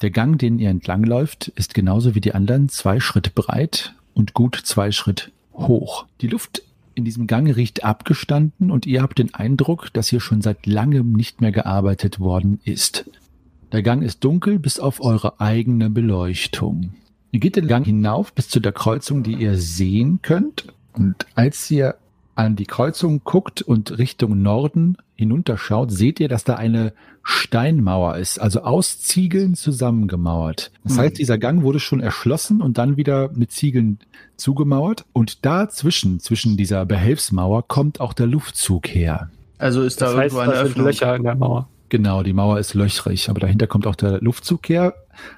Der Gang, den ihr entlangläuft, ist genauso wie die anderen zwei Schritt breit und gut zwei Schritt hoch. Die Luft in diesem Gang riecht abgestanden und ihr habt den Eindruck, dass hier schon seit langem nicht mehr gearbeitet worden ist. Der Gang ist dunkel bis auf eure eigene Beleuchtung. Ihr geht den Gang hinauf bis zu der Kreuzung, die ihr sehen könnt. Und als ihr an die Kreuzung guckt und Richtung Norden hinunterschaut, seht ihr, dass da eine Steinmauer ist, also aus Ziegeln zusammengemauert. Das heißt, dieser Gang wurde schon erschlossen und dann wieder mit Ziegeln zugemauert. Und dazwischen, zwischen dieser Behelfsmauer, kommt auch der Luftzug her. Also ist da Das heißt, irgendwo eine da sind Öffnung. Löcher in der Mauer. Genau, die Mauer ist löchrig, aber dahinter kommt auch der Luftzug her.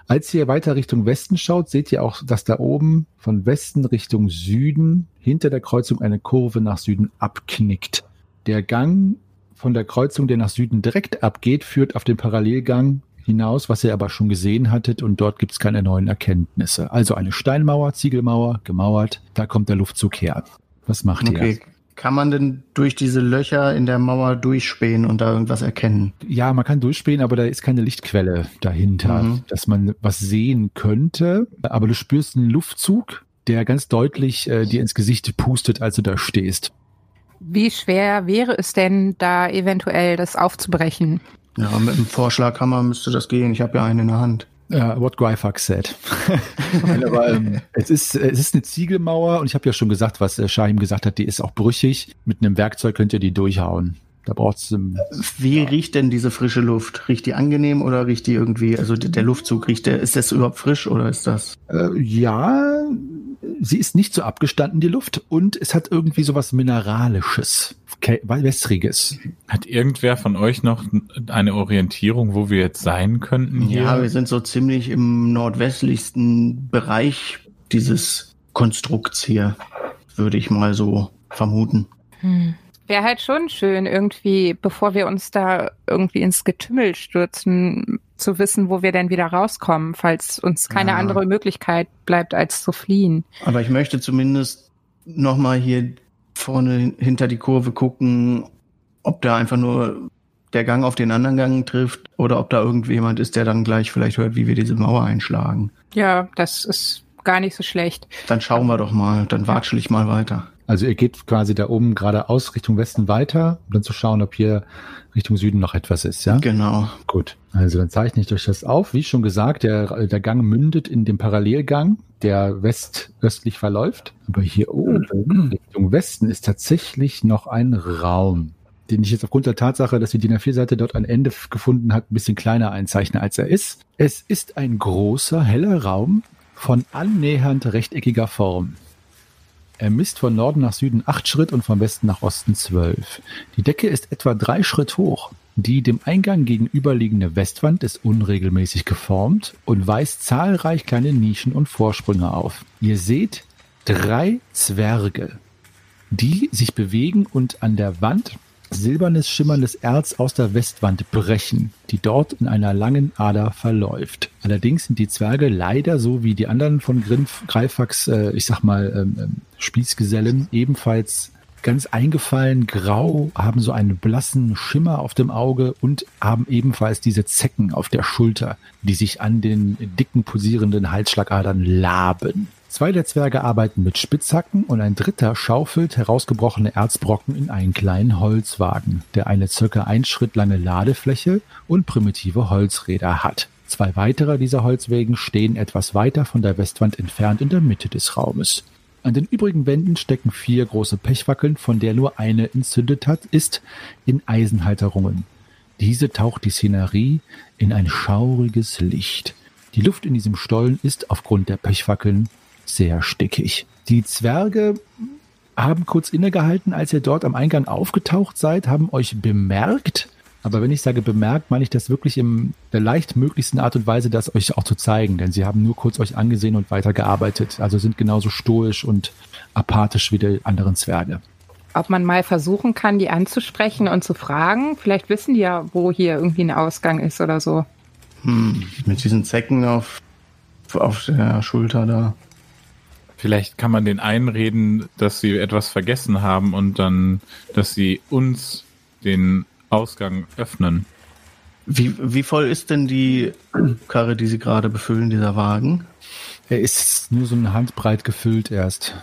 Als ihr weiter Richtung Westen schaut, seht ihr auch, dass da oben von Westen Richtung Süden hinter der Kreuzung eine Kurve nach Süden abknickt. Der Gang von der Kreuzung, der nach Süden direkt abgeht, führt auf den Parallelgang hinaus, was ihr aber schon gesehen hattet und dort gibt es keine neuen Erkenntnisse. Also eine Steinmauer, Ziegelmauer, gemauert, da kommt der Luftzug her. Was macht ihr? Kann man denn durch diese Löcher in der Mauer durchspähen und da irgendwas erkennen? Ja, man kann durchspähen, aber da ist keine Lichtquelle dahinter, Mhm. dass man was sehen könnte. Aber du spürst einen Luftzug, der ganz deutlich äh, dir ins Gesicht pustet, als du da stehst. Wie schwer wäre es denn, da eventuell das aufzubrechen? Ja, mit einem Vorschlaghammer müsste das gehen. Ich habe ja einen in der Hand. Uh, what Gryfuck said. [LAUGHS] Aber, ähm, es, ist, es ist eine Ziegelmauer und ich habe ja schon gesagt, was äh, Shahim gesagt hat, die ist auch brüchig. Mit einem Werkzeug könnt ihr die durchhauen. Da braucht es ähm, Wie riecht denn diese frische Luft? Riecht die angenehm oder riecht die irgendwie, also der Luftzug riecht der, ist das überhaupt frisch oder ist das? Äh, ja, sie ist nicht so abgestanden, die Luft, und es hat irgendwie sowas Mineralisches, Kä- Wässriges. Hat irgendwer von euch noch eine Orientierung, wo wir jetzt sein könnten hier? Ja, wir sind so ziemlich im nordwestlichsten Bereich dieses Konstrukts hier, würde ich mal so vermuten. Hm. Wäre halt schon schön, irgendwie, bevor wir uns da irgendwie ins Getümmel stürzen, zu wissen, wo wir denn wieder rauskommen, falls uns keine Ja. andere Möglichkeit bleibt, als zu fliehen. Aber ich möchte zumindest noch mal hier vorne hin- hinter die Kurve gucken, ob da einfach nur der Gang auf den anderen Gang trifft oder ob da irgendjemand ist, der dann gleich vielleicht hört, wie wir diese Mauer einschlagen. Ja, das ist gar nicht so schlecht. Dann schauen wir doch mal, dann watschel ich mal weiter. Also ihr geht quasi da oben geradeaus Richtung Westen weiter, um dann zu schauen, ob hier Richtung Süden noch etwas ist, ja? Genau. Gut. Also dann zeichne ich euch das auf. Wie schon gesagt, der, der Gang mündet in den Parallelgang, der westöstlich verläuft. Aber hier oben [CLEARS THROAT] Richtung Westen ist tatsächlich noch ein Raum, den ich jetzt aufgrund der Tatsache, dass die DIN A4-Seite dort ein Ende gefunden hat, ein bisschen kleiner einzeichne, als er ist. Es ist ein großer, heller Raum von annähernd rechteckiger Form. Er misst von Norden nach Süden acht Schritt und von Westen nach Osten zwölf. Die Decke ist etwa drei Schritt hoch. Die dem Eingang gegenüberliegende Westwand ist unregelmäßig geformt und weist zahlreich kleine Nischen und Vorsprünge auf. Ihr seht drei Zwerge, die sich bewegen und an der Wand silbernes schimmerndes Erz aus der Westwand brechen, die dort in einer langen Ader verläuft. Allerdings sind die Zwerge leider so wie die anderen von Greifax, äh, ich sag mal, ähm, ähm, Spießgesellen, ebenfalls ganz eingefallen, grau, haben so einen blassen Schimmer auf dem Auge und haben ebenfalls diese Zecken auf der Schulter, die sich an den dicken posierenden Halsschlagadern laben. Zwei der Zwerge arbeiten mit Spitzhacken und ein dritter schaufelt herausgebrochene Erzbrocken in einen kleinen Holzwagen, der eine circa ein Schritt lange Ladefläche und primitive Holzräder hat. Zwei weitere dieser Holzwägen stehen etwas weiter von der Westwand entfernt in der Mitte des Raumes. An den übrigen Wänden stecken vier große Pechwackeln, von der nur eine entzündet hat, ist in Eisenhalterungen. Diese taucht die Szenerie in ein schauriges Licht. Die Luft in diesem Stollen ist aufgrund der Pechwackeln sehr stickig. Die Zwerge haben kurz innegehalten, als ihr dort am Eingang aufgetaucht seid, haben euch bemerkt. Aber wenn ich sage bemerkt, meine ich das wirklich in der leicht möglichsten Art und Weise, das euch auch zu zeigen. Denn sie haben nur kurz euch angesehen und weitergearbeitet. Also sind genauso stoisch und apathisch wie die anderen Zwerge. Ob man mal versuchen kann, die anzusprechen und zu fragen. Vielleicht wissen die ja, wo hier irgendwie ein Ausgang ist oder so. Hm, mit diesen Zecken auf, auf der Schulter da. Vielleicht kann man den einreden, dass sie etwas vergessen haben und dann, dass sie uns den Ausgang öffnen. Wie, wie voll ist denn die Karre, die Sie gerade befüllen, dieser Wagen? Er ist nur so eine Handbreit gefüllt erst.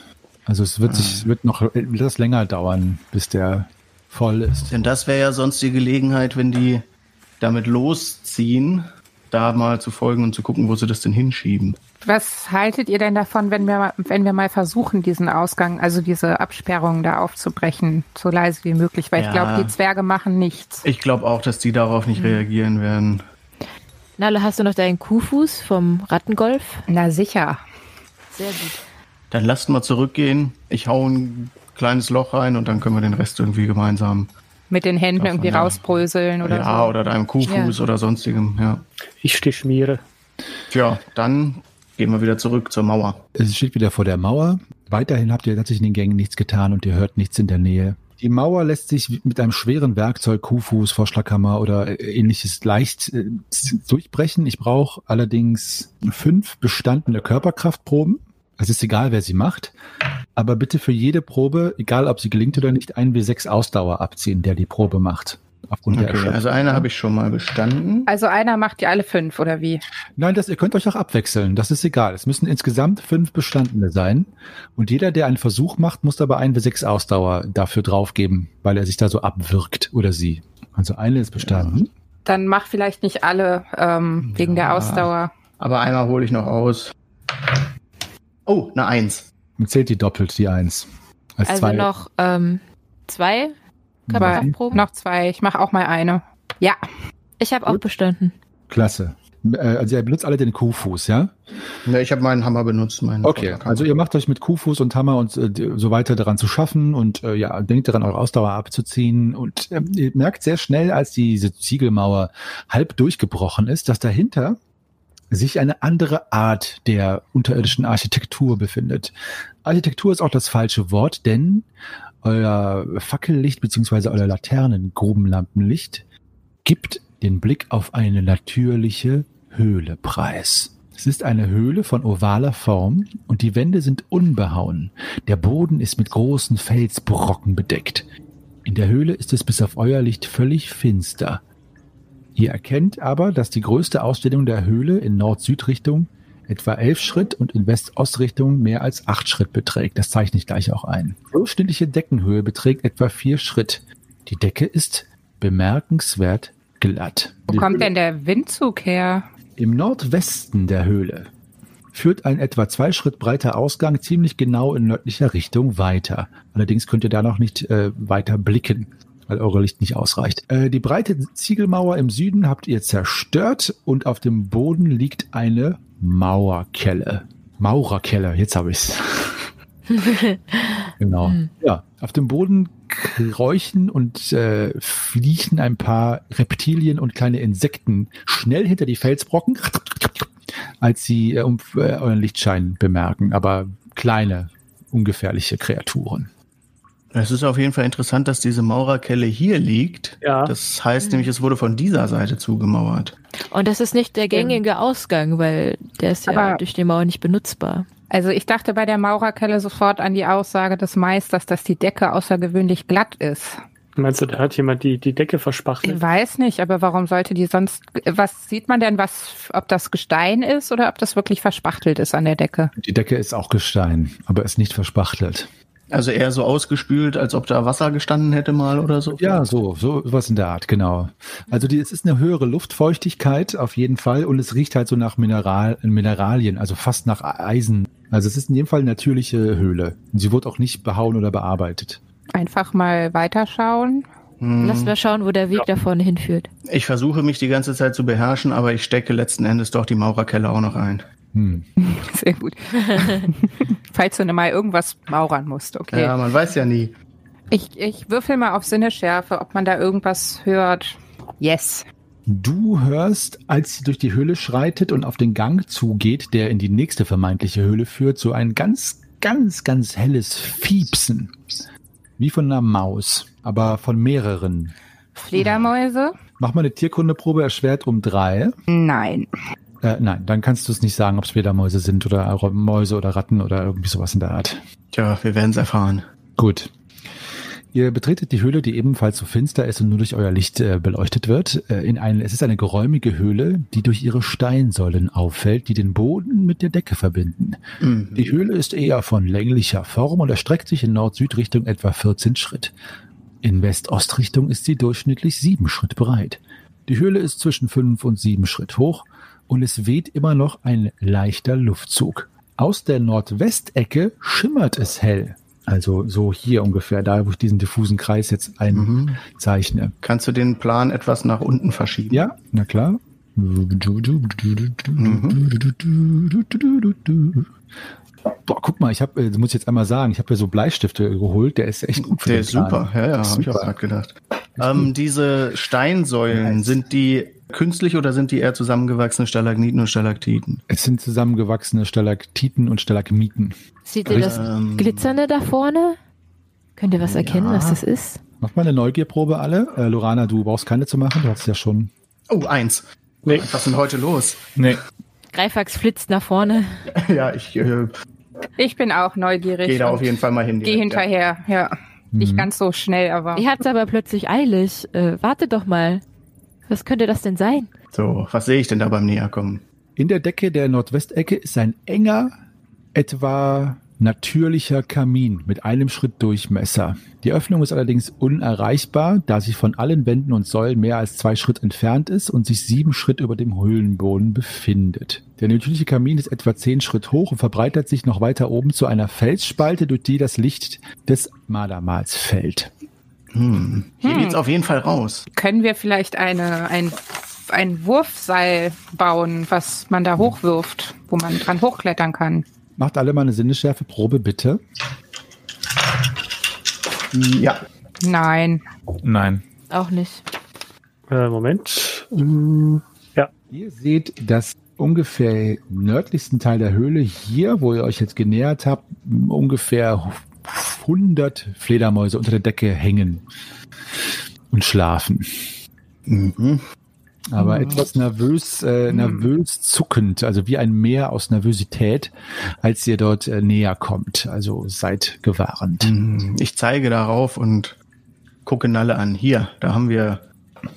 Also es wird sich wird noch etwas länger dauern, bis der voll ist. Denn das wäre ja sonst die Gelegenheit, wenn die damit losziehen, da mal zu folgen und zu gucken, wo sie das denn hinschieben. Was haltet ihr denn davon, wenn wir, mal- wenn wir mal versuchen, diesen Ausgang, also diese Absperrung da aufzubrechen, so leise wie möglich? Weil Ja. ich glaube, die Zwerge machen nichts. Ich glaube auch, dass die darauf nicht reagieren werden. Nalle, hast du noch deinen Kuhfuß vom Rattengolf? Na sicher. Sehr gut. Dann lasst mal zurückgehen. Ich hau ein kleines Loch rein und dann können wir den Rest irgendwie gemeinsam. Mit den Händen Davon, irgendwie ja. rausbröseln oder ja, so. oder deinem Kuhfuß oder sonstigem, ja. Ich stichmiere. Tja, dann gehen wir wieder zurück zur Mauer. Es steht wieder vor der Mauer. Weiterhin habt ihr tatsächlich in den Gängen nichts getan und ihr hört nichts in der Nähe. Die Mauer lässt sich mit einem schweren Werkzeug, Kuhfuß, Vorschlaghammer oder äh, ähnliches leicht äh, durchbrechen. Ich brauche allerdings fünf bestandene Körperkraftproben. Es ist egal, wer sie macht. Aber bitte für jede Probe, egal ob sie gelingt oder nicht, ein W6 Ausdauer abziehen, der die Probe macht. Aufgrund der Okay, Erschöpfung. also eine habe ich schon mal bestanden. Also einer macht die alle fünf, oder wie? Nein, das, ihr könnt euch auch abwechseln. Das ist egal. Es müssen insgesamt fünf bestandene sein. Und jeder, der einen Versuch macht, muss dabei ein W6 Ausdauer dafür draufgeben, weil er sich da so abwirkt oder sie. Also eine ist bestanden. Dann mach vielleicht nicht alle ähm, wegen der Ja. Ausdauer. Aber einmal hole ich noch aus. Oh, eine Eins. Man zählt die doppelt, die eins. Als Also zwei. noch ähm, zwei Körperkraftproben. Noch zwei. Ich mache auch mal eine. Ja. Ich habe auch bestanden. Klasse. Äh, Also ihr benutzt alle den Kuhfuß, ja? Ne, ich habe meinen Hammer benutzt. Meinen Okay, also ihr macht euch mit Kuhfuß und Hammer und äh, so weiter daran zu schaffen und äh, ja, denkt daran, eure Ausdauer abzuziehen. Und ähm, ihr merkt sehr schnell, als diese Ziegelmauer halb durchgebrochen ist, dass dahinter sich eine andere Art der unterirdischen Architektur befindet. Architektur ist auch das falsche Wort, denn euer Fackellicht beziehungsweise euer Laternengrubenlampenlicht gibt den Blick auf eine natürliche Höhle preis. Es ist eine Höhle von ovaler Form und die Wände sind unbehauen. Der Boden ist mit großen Felsbrocken bedeckt. In der Höhle ist es bis auf euer Licht völlig finster. Ihr erkennt aber, dass die größte Ausdehnung der Höhle in Nord-Süd-Richtung etwa elf Schritt und in West-Ost-Richtung mehr als acht Schritt beträgt. Das zeichne ich gleich auch ein. Durchschnittliche Deckenhöhe beträgt etwa vier Schritt. Die Decke ist bemerkenswert glatt. Wo kommt denn der Windzug her? im Nordwesten der Höhle führt ein etwa zwei Schritt breiter Ausgang ziemlich genau in nördlicher Richtung weiter. Allerdings könnt ihr da noch nicht äh, weiter blicken, weil eure Licht nicht ausreicht. Äh, die breite Ziegelmauer im Süden habt ihr zerstört und auf dem Boden liegt eine Mauerkelle. Maurerkelle, jetzt habe ich's. [LAUGHS] genau. Ja, auf dem Boden kräuchen und äh, fliechen ein paar Reptilien und kleine Insekten schnell hinter die Felsbrocken, als sie äh, um, äh, euren Lichtschein bemerken. Aber kleine, ungefährliche Kreaturen. Es ist auf jeden Fall interessant, dass diese Maurerkelle hier liegt. Ja. Das heißt nämlich, es wurde von dieser Seite zugemauert. Und das ist nicht der gängige Ausgang, weil der ist ja Aber- durch die Mauer nicht benutzbar. Also ich dachte bei der Maurerkelle sofort an die Aussage des Meisters, dass die Decke außergewöhnlich glatt ist. Meinst du, da hat jemand die, die Decke Ich verspachtelt? weiß nicht, aber warum sollte die sonst, was sieht man denn, was, ob das Gestein ist oder ob das wirklich verspachtelt ist an der Decke? Die Decke ist auch Gestein, aber ist nicht verspachtelt. Also eher so ausgespült, als ob da Wasser gestanden hätte mal oder so. Ja, so, so was in der Art, genau. Also die, es ist eine höhere Luftfeuchtigkeit auf jeden Fall und es riecht halt so nach Mineral, Mineralien, also fast nach Eisen. Also es ist in jedem Fall eine natürliche Höhle. Und sie wurde auch nicht behauen oder bearbeitet. Einfach mal weiterschauen. Hm. Lass mal schauen, wo der Weg da vorne hinführt. Ich versuche mich die ganze Zeit zu beherrschen, aber ich stecke letzten Endes doch die Maurerkelle auch noch ein. Hm. [LAUGHS] Sehr gut. [LAUGHS] Falls du mal irgendwas maurern musst, okay. Ja, man weiß ja nie. Ich, ich würfel mal auf Sinneschärfe, ob man da irgendwas hört. Yes. Du hörst, als sie durch die Höhle schreitet und auf den Gang zugeht, der in die nächste vermeintliche Höhle führt, so ein ganz, ganz, ganz helles Fiepsen. Wie von einer Maus, aber von mehreren. Fledermäuse? Mach mal eine Tierkundeprobe erschwert um drei. Nein. Äh, nein, dann kannst du es nicht sagen, ob es Fledermäuse sind oder Mäuse oder Ratten oder irgendwie sowas in der Art. Tja, wir werden es erfahren. Gut. Ihr betretet die Höhle, die ebenfalls so finster ist und nur durch euer Licht äh, beleuchtet wird. Äh, in eine, es ist eine geräumige Höhle, die durch ihre Steinsäulen auffällt, die den Boden mit der Decke verbinden. Mhm. Die Höhle ist eher von länglicher Form und erstreckt sich in Nord-Süd-Richtung etwa 14 Schritt. In West-Ost-Richtung ist sie durchschnittlich sieben Schritt breit. Die Höhle ist zwischen fünf und sieben Schritt hoch und es weht immer noch ein leichter Luftzug. Aus der Nordwestecke schimmert es hell. Also so hier ungefähr, da wo ich diesen diffusen Kreis jetzt Mhm. einzeichne. Kannst du den Plan etwas nach unten verschieben? Ja, na klar. Boah, guck mal, ich habe, das muss ich jetzt einmal sagen, ich habe ja so Bleistifte geholt, der ist echt gut für Der ist super. Ja, ja, habe ich auch gerade gedacht. Ähm, diese Steinsäulen, sind die künstlich oder sind die eher zusammengewachsene Stalagniten und Stalaktiten? Es sind zusammengewachsene Stalaktiten und Stalagmiten. Seht ihr das Ähm, Glitzernde da vorne? Könnt ihr was erkennen, Ja. was das ist? Macht mal eine Neugierprobe alle. Äh, Lorana, du brauchst keine zu machen, du hast ja schon. Oh, eins. Nee. Was ist denn heute los? Nee. Greifax flitzt nach vorne. [LAUGHS] ja, ich äh, Ich bin auch neugierig. gehe da auf jeden Fall mal hin. Geh direkt, ja. hinterher, ja. Nicht Mhm. ganz so schnell, aber. Ihr habt's aber plötzlich eilig. Äh, wartet doch mal. Was könnte das denn sein? So, was sehe ich denn da beim Näherkommen? In der Decke der Nordwestecke ist ein enger, etwa natürlicher Kamin mit einem Schritt Durchmesser. Die Öffnung ist allerdings unerreichbar, da sie von allen Wänden und Säulen mehr als zwei Schritt entfernt ist und sich sieben Schritt über dem Höhlenboden befindet. Der natürliche Kamin ist etwa zehn Schritt hoch und verbreitert sich noch weiter oben zu einer Felsspalte, durch die das Licht des Madamals fällt. Hm. Hier Hm. geht's auf jeden Fall raus. Können wir vielleicht eine, ein, ein Wurfseil bauen, was man da hochwirft, wo man dran hochklettern kann? Macht alle mal eine Sinnesschärfe-Probe, bitte. Ja. Nein. Nein. Auch nicht. Äh, Moment. Hm, ja. Ihr seht das ungefähr nördlichsten Teil der Höhle hier, wo ihr euch jetzt genähert habt, ungefähr 100 Fledermäuse unter der Decke hängen und schlafen. Mhm. Aber etwas nervös, äh, nervös zuckend, also wie ein Meer aus Nervosität, als ihr dort äh, näher kommt. Also seid gewarnt. Hm. Ich zeige darauf und gucke Nalle an. Hier, da haben wir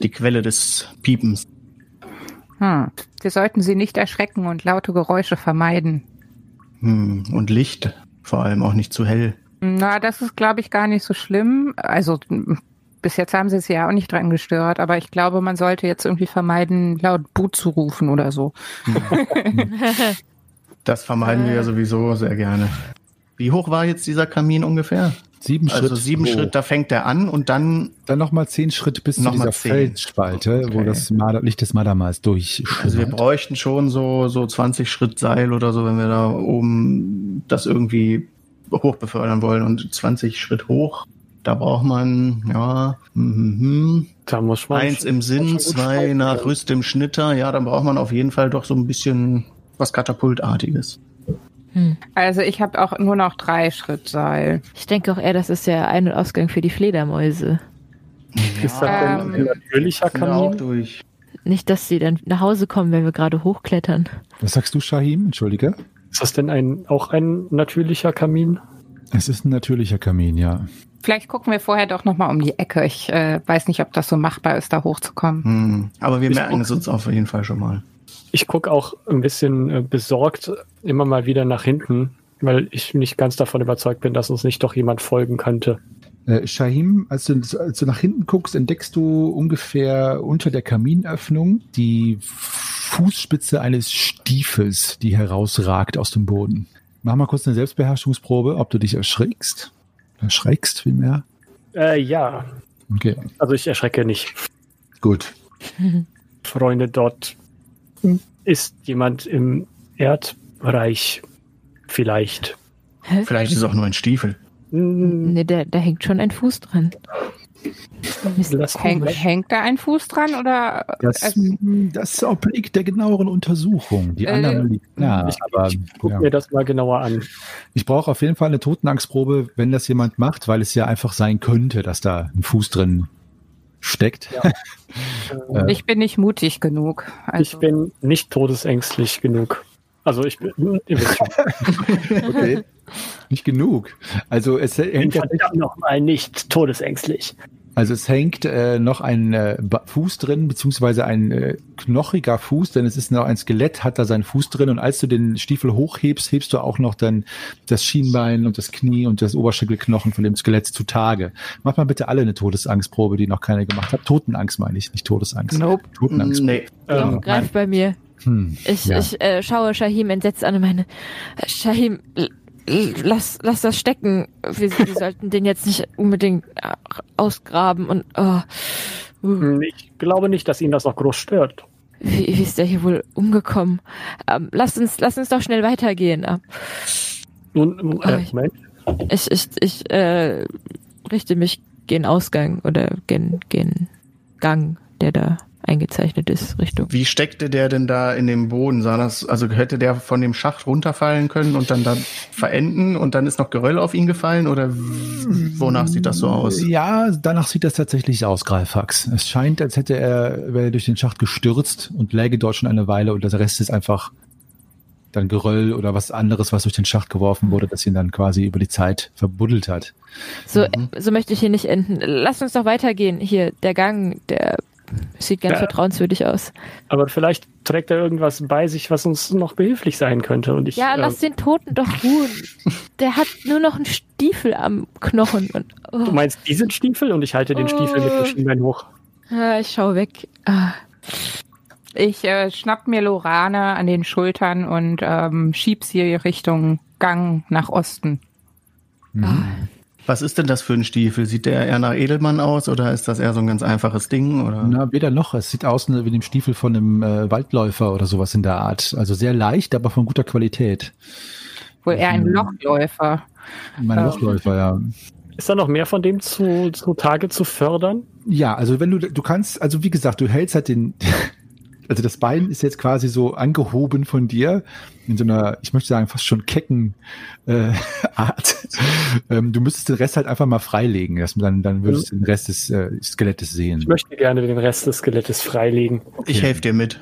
die Quelle des Piepens. Hm. Wir sollten sie nicht erschrecken und laute Geräusche vermeiden. Hm. Und Licht. Vor allem auch nicht zu hell. Na, das ist, glaube ich, gar nicht so schlimm. Also bis jetzt haben sie es ja auch nicht dran gestört, aber ich glaube, man sollte jetzt irgendwie vermeiden, laut Boot zu rufen oder so. [LAUGHS] Das vermeiden wir ja sowieso sehr gerne. Wie hoch war jetzt dieser Kamin ungefähr? Sieben Also Schritt sieben hoch. Schritt, da fängt er an und dann Dann nochmal zehn Schritt bis zu dieser. Felsspalte, wo Okay. das Mada- Licht des Madamals Also wir durchschimmert. bräuchten schon so, so 20 Schritt Seil oder so, wenn wir da oben das irgendwie hoch befördern wollen. Und 20 Schritt hoch, da braucht man, ja, mhm, Da muss man. eins im Sinn, zwei nach Rüst im Schnitter. Ja, dann braucht man auf jeden Fall doch so ein bisschen was Katapultartiges. Hm. Also ich habe auch nur noch drei Schritt Seil. Ich denke auch eher, das ist der Ein- und Ausgang für die Fledermäuse. Ist das denn Ähm, ein natürlicher wir auch Kamin? durch. Nicht, dass sie dann nach Hause kommen, wenn wir gerade hochklettern. Was sagst du, Shahim? Entschuldige. Ist das denn ein, auch ein natürlicher Kamin? Es ist ein natürlicher Kamin, ja. Vielleicht gucken wir vorher doch nochmal um die Ecke. Ich äh, weiß nicht, ob das so machbar ist, da hochzukommen. Hm. Aber wir Ich merken es uns auf jeden Fall schon mal. Ich gucke auch ein bisschen äh, besorgt immer mal wieder nach hinten, weil ich nicht ganz davon überzeugt bin, dass uns nicht doch jemand folgen könnte. Äh, Shahim, als du, als du nach hinten guckst, entdeckst du ungefähr unter der Kaminöffnung die Fußspitze eines Stiefels, die herausragt aus dem Boden. Mach mal kurz eine Selbstbeherrschungsprobe, ob du dich erschrickst. Erschreckst vielmehr. Äh, ja, Okay, also ich erschrecke nicht. gut. [LAUGHS] Freunde, dort ist jemand im Erdbereich. Vielleicht. Vielleicht ist es auch nur ein Stiefel. Hm, Ne, da, da hängt schon ein Fuß dran. Häng, hängt da ein Fuß dran oder? Das, Also, das obliegt der genaueren Untersuchung. Die Äh, anderen liegt nah. ich aber ich gucke ja. mir das mal genauer an. ich brauche auf jeden Fall eine Totenangstprobe, wenn das jemand macht, weil es ja einfach sein könnte, dass da ein Fuß drin steckt. [LAUGHS] Äh, ich bin nicht mutig genug. Also, ich bin nicht todesängstlich genug. Also ich bin, ihr wisst schon. [LAUGHS] Okay. [LAUGHS] Nicht genug. Also es hängt, verdammt nochmal nicht todesängstlich. also es hängt äh, noch ein äh, Fuß drin, beziehungsweise ein äh, knochiger Fuß, denn es ist noch ein Skelett, hat da seinen Fuß drin und als du den Stiefel hochhebst, hebst du auch noch dann das Schienbein und das Knie und das Oberschenkelknochen von dem Skelett zutage. Mach mal bitte alle eine Todesangstprobe, die noch keine gemacht hat. Totenangst meine ich, nicht Todesangst. Nope. Totenangst. Nee. Ähm, Greif bei mir. Hm, Ich, ja. ich äh, schaue Shahim entsetzt an und meine, äh, Shahim, lass, lass das stecken. Wir, wir sollten den jetzt nicht unbedingt äh, ausgraben und oh, uh, Ich glaube nicht, dass ihn das noch groß stört. wie, wie ist der hier wohl umgekommen? Ähm, lass uns, lass uns doch schnell weitergehen. Ähm, Nun, Oh, äh, ich- Moment. Ich, ich, ich äh, richte mich gen Ausgang oder gen, gen Gang, der da eingezeichnet ist, Richtung. Wie steckte der denn da in dem Boden? Sah das, also hätte der von dem Schacht runterfallen können und dann da verenden und dann ist noch Geröll auf ihn gefallen oder wonach sieht das so aus? Ja, danach sieht das tatsächlich aus, Greifax. Es scheint, als hätte er, wäre er durch den Schacht gestürzt und läge dort schon eine Weile und der Rest ist einfach dann Geröll oder was anderes, was durch den Schacht geworfen wurde, das ihn dann quasi über die Zeit verbuddelt hat. So, Mhm. so möchte ich hier nicht enden. Lass uns doch weitergehen. Hier, der Gang, der sieht ganz Ja. vertrauenswürdig aus. Aber vielleicht trägt er irgendwas bei sich, was uns noch behilflich sein könnte. Und ich, Ja, äh, lass den Toten doch ruhen. [LAUGHS] Der hat nur noch einen Stiefel am Knochen und oh. Du meinst diesen Stiefel? Und ich halte den Stiefel mit den Schienbein hoch. Ah, ich schau weg. Ah. Ich äh, schnapp mir Lorane an den Schultern und ähm, schieb sie Richtung Gang nach Osten. Ah. Was ist denn das für ein Stiefel? Sieht der eher nach Edelmann aus oder ist das eher so ein ganz einfaches Ding? Oder? Na, weder noch. Es sieht aus wie dem Stiefel von einem äh, Waldläufer oder sowas in der Art. Also sehr leicht, aber von guter Qualität. Wohl eher ein Mhm. Lochläufer. Mein Ja. Lochläufer, ja. Ist da noch mehr von dem zu, zu Tage zu fördern? Ja, also wenn du, du kannst, also wie gesagt, du hältst halt den, also das Bein ist jetzt quasi so angehoben von dir in so einer, ich möchte sagen, fast schon kecken äh, [LAUGHS] Art. ähm, du müsstest den Rest halt einfach mal freilegen, dass man dann, dann würdest du den Rest des äh, Skelettes Ich sehen. möchte gerne den Rest des Skelettes freilegen. Ich helfe dir mit.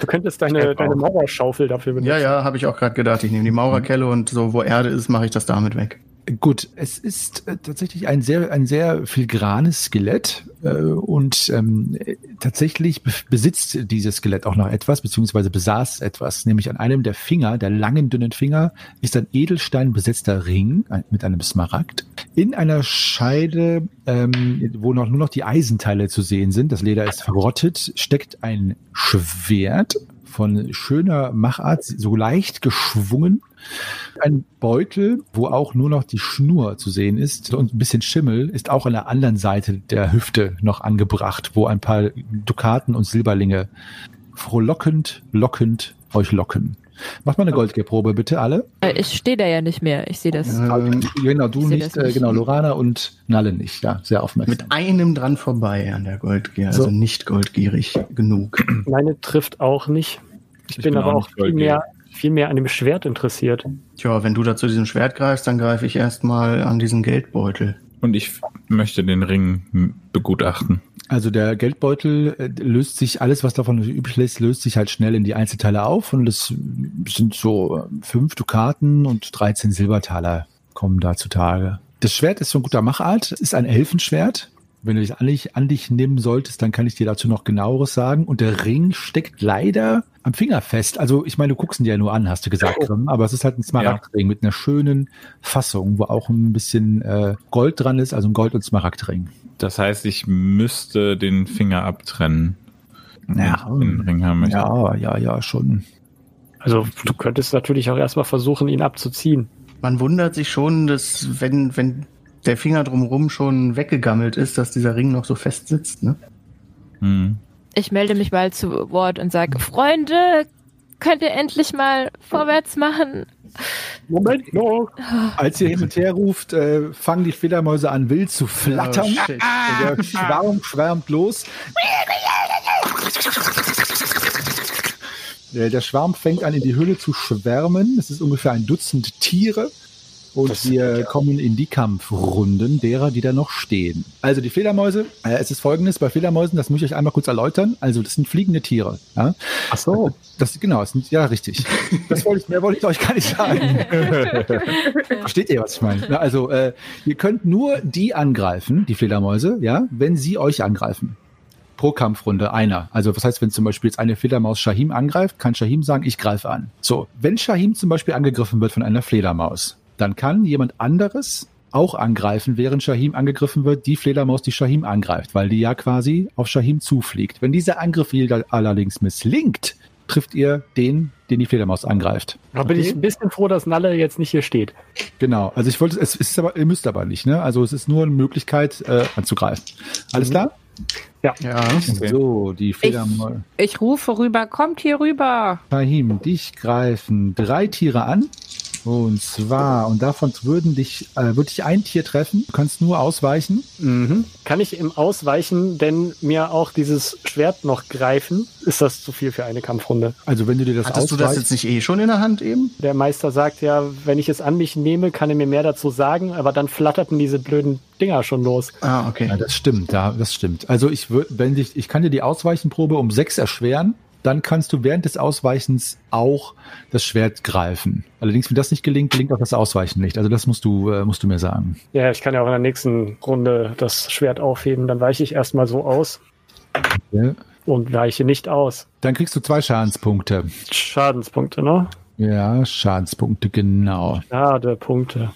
Du könntest Ich deine, deine. Mauerschaufel dafür benutzen. Ja, ja, habe ich auch gerade gedacht. Ich nehme die Maurerkelle und so, wo Erde ist, mache ich das damit weg. Gut, es ist äh, tatsächlich ein sehr, ein sehr filigranes Skelett äh, und ähm, äh, tatsächlich be besitzt dieses Skelett auch noch etwas, beziehungsweise besaß etwas, nämlich an einem der Finger, der langen, dünnen Finger, ist ein Edelstein besetzter Ring mit einem Smaragd. In einer Scheide, ähm, wo noch, nur noch die Eisenteile zu sehen sind, das Leder ist verrottet, steckt ein Schwert von schöner Machart, so leicht geschwungen ein Beutel, wo auch nur noch die Schnur zu sehen ist und ein bisschen Schimmel, ist auch an der anderen Seite der Hüfte noch angebracht, wo ein paar Dukaten und Silberlinge frohlockend, lockend euch locken. Macht mal eine Goldgeprobe bitte alle. Äh, Ich stehe da ja nicht mehr. Ich sehe das. Ähm, genau, du ich nicht, äh, nicht. genau, Lorana und Nalle nicht. Ja, sehr aufmerksam. mit einem dran vorbei an der Goldgier, also So. nicht goldgierig genug. Meine trifft auch nicht. Ich, bin, aber auch viel mehr, viel mehr an dem Schwert interessiert. Tja, wenn du da zu diesem Schwert greifst, dann greife ich erstmal an diesen Geldbeutel. Und ich möchte den Ring begutachten. Also der Geldbeutel äh, löst sich, alles was davon übrig ist, löst sich halt schnell in die Einzelteile auf und es sind so äh, fünf Dukaten und 13 Silbertaler kommen da zutage. Das Schwert ist von guter Machart, es ist ein Elfenschwert. Wenn du dich an dich, an dich nehmen solltest, dann kann ich dir dazu noch genaueres sagen. Und der Ring steckt leider am Finger fest. Also ich meine, du guckst ihn dir ja nur an, hast du gesagt. Grimm, Aber es ist halt ein Smaragdring mit einer schönen Fassung, wo auch ein bisschen äh, Gold dran ist, also ein Gold- und Smaragdring. Das heißt, ich müsste den Finger abtrennen. Ja. ich den Ring haben möchte. Ja, ja, ja, schon. Also du könntest natürlich auch erstmal versuchen, ihn abzuziehen. Man wundert sich schon, dass wenn, wenn der Finger drumherum schon weggegammelt ist, dass dieser Ring noch so fest sitzt. Ne? Hm. Ich melde mich mal zu Wort und sage, Freunde, könnt ihr endlich mal vorwärts machen? Moment noch. Als ihr hin und her ruft, äh, fangen die Fledermäuse an, wild zu flattern. Oh. Der Schwarm schwärmt los. Der, der Schwarm fängt an, in die Höhle zu schwärmen. Es ist ungefähr ein Dutzend Tiere. Und Das- wir kommen in die Kampfrunden derer, die da noch stehen. Also die Fledermäuse, äh, es ist folgendes, bei Fledermäusen, das muss ich euch einmal kurz erläutern. Also das sind fliegende Tiere. Ja? Ach so. Das, genau, es sind, ja, richtig. Das wollte ich, mehr wollte ich euch gar nicht sagen. [LAUGHS] Versteht ihr, was ich meine? Also, äh, ihr könnt nur die angreifen, die Fledermäuse, ja, wenn sie euch angreifen. Pro Kampfrunde einer. Also, was heißt, wenn zum Beispiel jetzt eine Fledermaus Shahim angreift, kann Shahim sagen, ich greife an. So, wenn Shahim zum Beispiel angegriffen wird von einer Fledermaus, dann kann jemand anderes auch angreifen, während Shahim angegriffen wird, die Fledermaus, die Shahim angreift, weil die ja quasi auf Shahim zufliegt. Wenn dieser Angriff allerdings misslingt, trifft ihr den, den die Fledermaus angreift. Da bin ich ein bisschen froh, dass Nalle jetzt nicht hier steht. Genau. Also ich wollte, es ist aber, ihr müsst aber nicht, ne? Also es ist nur eine Möglichkeit äh, anzugreifen. Alles Mhm. klar? Ja. So, die Fledermaus. Ich rufe rüber, kommt hier rüber. Fahim, dich greifen drei Tiere an. Und zwar, und davon würden dich, äh, würde dich ein Tier treffen. Du kannst nur ausweichen. Mhm. Kann ich im Ausweichen denn mir auch dieses Schwert noch greifen? Ist das zu viel für eine Kampfrunde? Also wenn du dir das Hattest du das jetzt nicht eh schon in der Hand eben? Der Meister sagt ja, wenn ich es an mich nehme, kann er mir mehr dazu sagen, aber dann flatterten diese blöden Dinger schon los. Ah, okay. Ja, das stimmt, ja, das stimmt. Also ich würde, wenn dich, ich kann dir die Ausweichenprobe um sechs erschweren, dann kannst du während des Ausweichens auch das Schwert greifen. Allerdings, wenn das nicht gelingt, gelingt auch das Ausweichen nicht. Also das musst du, äh, musst du mir sagen. Ja, ich kann ja auch in der nächsten Runde das Schwert aufheben. Dann weiche ich erstmal so aus Ja. und weiche nicht aus. Dann kriegst du zwei Schadenspunkte. Schadenspunkte, ne? Ja, Schadenspunkte, genau. Schade, Punkte.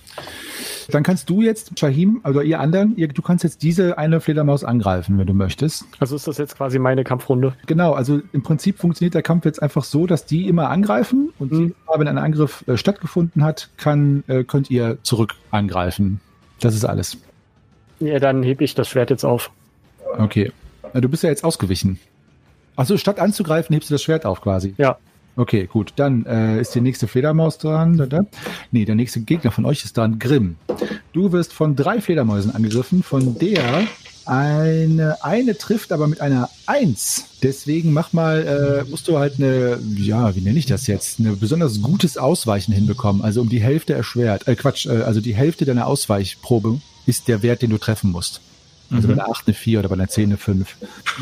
Dann kannst du jetzt, Shahim, also ihr anderen, ihr, du kannst jetzt diese eine Fledermaus angreifen, wenn du möchtest. Also ist das jetzt quasi meine Kampfrunde. Genau, also im Prinzip funktioniert der Kampf jetzt einfach so, dass die immer angreifen und Mhm. Mal, wenn ein Angriff äh, stattgefunden hat, kann, äh, könnt ihr zurück angreifen. Das ist alles. Ja, dann hebe ich das Schwert jetzt auf. Okay. Na, du bist ja jetzt ausgewichen. Achso, statt anzugreifen, hebst du das Schwert auf quasi. Ja. Okay, gut. Dann äh, ist die nächste Fledermaus dran. Da, da. Nee, der nächste Gegner von euch ist dran. Grimm. Du wirst von drei Fledermäusen angegriffen, von der eine, eine trifft aber mit einer Eins. Deswegen mach mal, äh, musst du halt eine, ja, wie nenne ich das jetzt, eine besonders gutes Ausweichen hinbekommen. Also um die Hälfte erschwert. Äh, Quatsch, äh, also die Hälfte deiner Ausweichprobe ist der Wert, den du treffen musst. Also Mhm. bei der 8 eine 4 oder bei der 10 eine 5.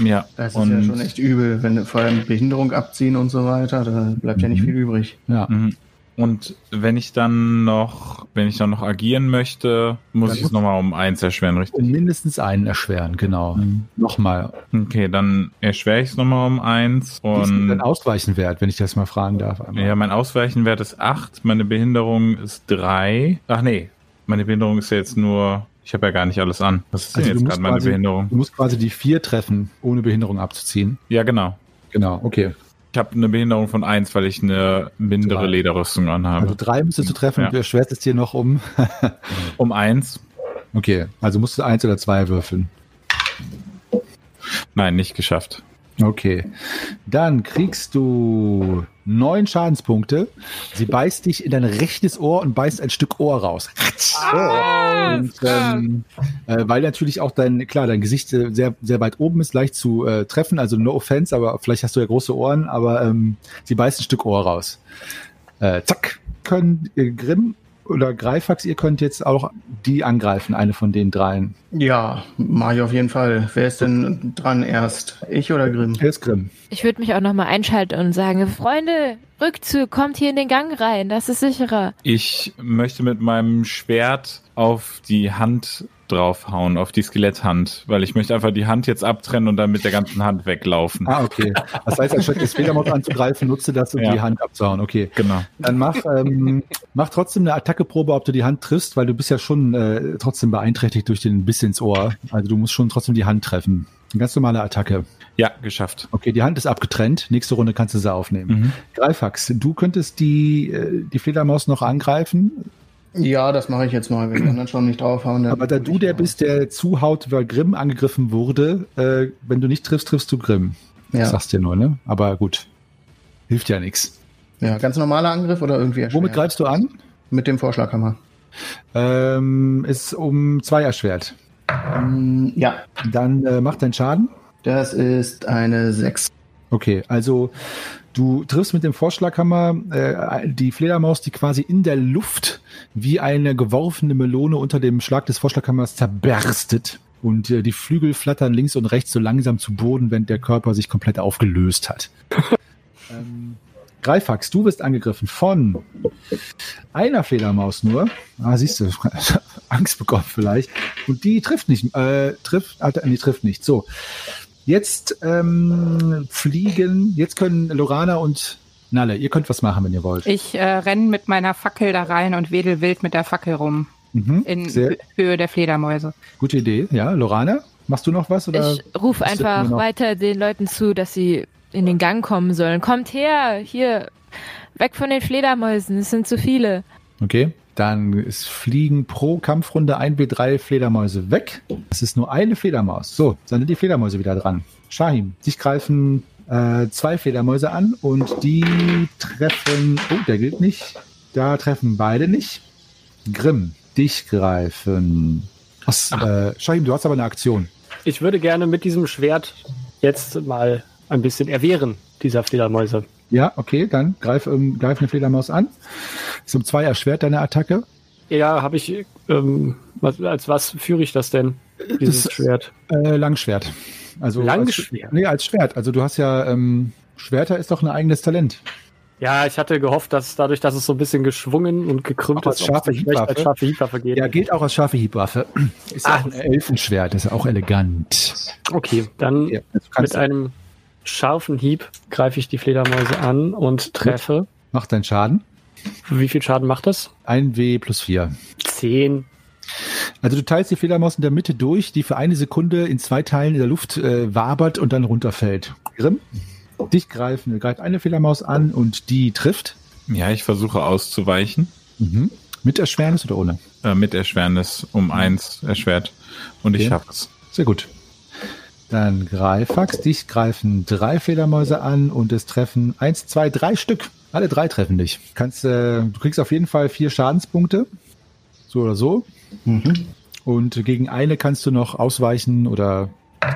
Ja. Das ist und, ja schon echt übel, wenn vor allem Behinderung abziehen und so weiter, da bleibt ja nicht Mhm. viel übrig. Ja. Mhm. Und wenn ich dann noch, wenn ich dann noch agieren möchte, muss Dann ich es nochmal um eins erschweren, richtig? Um mindestens einen erschweren, genau. Mhm. Nochmal. Okay, dann erschwere ich es nochmal um eins Wie ist denn dein und Ausweichen wert, wenn ich das mal fragen darf? einmal? ja, mein Ausweichenwert ist acht, meine Behinderung ist drei. Ach nee, meine Behinderung ist ja jetzt nur, ich habe ja gar nicht alles an. Was ist Also jetzt gerade meine quasi- Behinderung? Du musst quasi die vier treffen, ohne Behinderung abzuziehen. Ja, genau. Genau, okay. Ich habe eine Behinderung von eins, weil ich eine mindere Drei. Lederrüstung anhabe. Also drei müsstest du treffen, Ja. du erschwerst es dir noch um. [LAUGHS] um eins? okay, also musst du eins oder zwei würfeln. Nein, nicht geschafft. Okay. Dann kriegst du neun Schadenspunkte. Sie beißt dich in dein rechtes Ohr und beißt ein Stück Ohr raus. und, ähm, äh, weil natürlich auch dein, klar, dein Gesicht äh, sehr, sehr weit oben ist, leicht zu äh, treffen. Also no offense, aber vielleicht hast du ja große Ohren, aber ähm, sie beißt ein Stück Ohr raus. Äh, zack, können äh, Grimm oder Greifax, ihr könnt jetzt auch die angreifen, eine von den dreien. Ja, mach ich auf jeden Fall. Wer ist denn dran erst? Ich oder Grimm? Wer ist Grimm? Ich würde mich auch nochmal einschalten und sagen, Freunde, Rückzug, kommt hier in den Gang rein, das ist sicherer. Ich möchte mit meinem Schwert auf die Hand draufhauen, auf die Skeletthand, weil ich möchte einfach die Hand jetzt abtrennen und dann mit der ganzen Hand weglaufen. Ah, okay. Das heißt, anstatt des Fledermaus anzugreifen, nutze das, um Ja. die Hand abzuhauen. Okay. Genau. Dann mach, ähm, mach trotzdem eine Attackeprobe, ob du die Hand triffst, weil du bist ja schon äh, trotzdem beeinträchtigt durch den Biss ins Ohr. Also du musst schon trotzdem die Hand treffen. Eine ganz normale Attacke. Ja, geschafft. Okay, die Hand ist abgetrennt. Nächste Runde kannst du sie aufnehmen. Mhm. Greifax, du könntest die, äh, die Fledermaus noch angreifen, Ja, das mache ich jetzt mal. Wenn die anderen schon nicht draufhauen, dann aber da du der bist, der zuhaut, weil Grimm angegriffen wurde, äh, wenn du nicht triffst, triffst du Grimm. Ja. Das sagst du ja nur, ne? Aber gut. Hilft ja nichts. ja, ganz normaler Angriff oder irgendwie erschwert? Womit greifst du an? Mit dem Vorschlaghammer. Ähm, ist um zwei erschwert. Ähm, ja, Dann äh, macht dein Schaden. das ist eine 6. Okay, also du triffst mit dem Vorschlaghammer äh, die Fledermaus, die quasi in der Luft wie eine geworfene Melone unter dem Schlag des Vorschlaghammers zerberstet. Und äh, die Flügel flattern links und rechts so langsam zu Boden, wenn der Körper sich komplett aufgelöst hat. [LAUGHS] ähm, Greifax, du wirst angegriffen von einer Fledermaus nur. Ah, siehst du, [LAUGHS] Angst bekommen vielleicht. Und die trifft nicht, äh, trifft, Alter, nee, trifft nicht. So. Jetzt ähm, fliegen, jetzt können Lorana und Nalle, ihr könnt was machen, wenn ihr wollt. Ich äh, renne mit meiner Fackel da rein und wedel wild mit der Fackel rum. Mhm, In sehr Hö- Höhe der Fledermäuse. gute Idee. Ja, Lorana, machst du noch was? Oder? Ich rufe einfach weiter den Leuten zu, dass sie in den Gang kommen sollen. Kommt her, hier, weg von den Fledermäusen, es sind zu viele. Okay. Dann ist fliegen pro Kampfrunde 1W3 Fledermäuse weg. Es ist nur eine Fledermaus. So, dann sind die Fledermäuse wieder dran. Shahim, dich greifen äh, zwei Fledermäuse an und die treffen. Oh, der gilt nicht. Da treffen beide nicht. Grimm, dich greifen. Was, äh, Shahim, du hast aber eine Aktion. Ich würde gerne mit diesem Schwert jetzt mal ein bisschen erwehren, dieser Fledermäuse. Ja, okay, dann greif, ähm, greif eine Fledermaus an. Ist um zwei erschwert deine Attacke. Ja, habe ich, ähm, was, als was führe ich das denn, dieses Das- Schwert? Äh, Langschwert. Also Langschwert? Als, nee, als Schwert. Also du hast ja, ähm, Schwerter ist doch ein eigenes Talent. Ja, ich hatte gehofft, dass dadurch, dass es so ein bisschen geschwungen und gekrümmt ist, scharfe vielleicht als Hiebwaffe? scharfe Hiebwaffe geht. Ja, gilt auch als scharfe Hiebwaffe. Ist ja Ah. auch ein Elfenschwert, ist auch elegant. Okay, dann Ja, mit einem scharfen Hieb greife ich die Fledermäuse an und treffe. mach deinen Schaden. Wie viel Schaden macht das? Ein W plus vier. Zehn. Also du teilst die Fledermaus in der Mitte durch, die für eine Sekunde in zwei Teilen in der Luft äh, wabert und dann runterfällt. Grimm, dich greifen, greift eine Fledermaus an und die trifft. Ja, ich versuche auszuweichen. Mhm. Mit Erschwernis oder ohne? Äh, mit Erschwernis um eins erschwert. Und ich Okay. schaffe es. Sehr gut. Dann Greifax, dich greifen drei Fledermäuse an und es treffen eins, zwei, drei Stück. Alle drei treffen dich. Kannst, äh, du kriegst auf jeden Fall vier Schadenspunkte. So oder so. Mhm. Und gegen eine kannst du noch ausweichen oder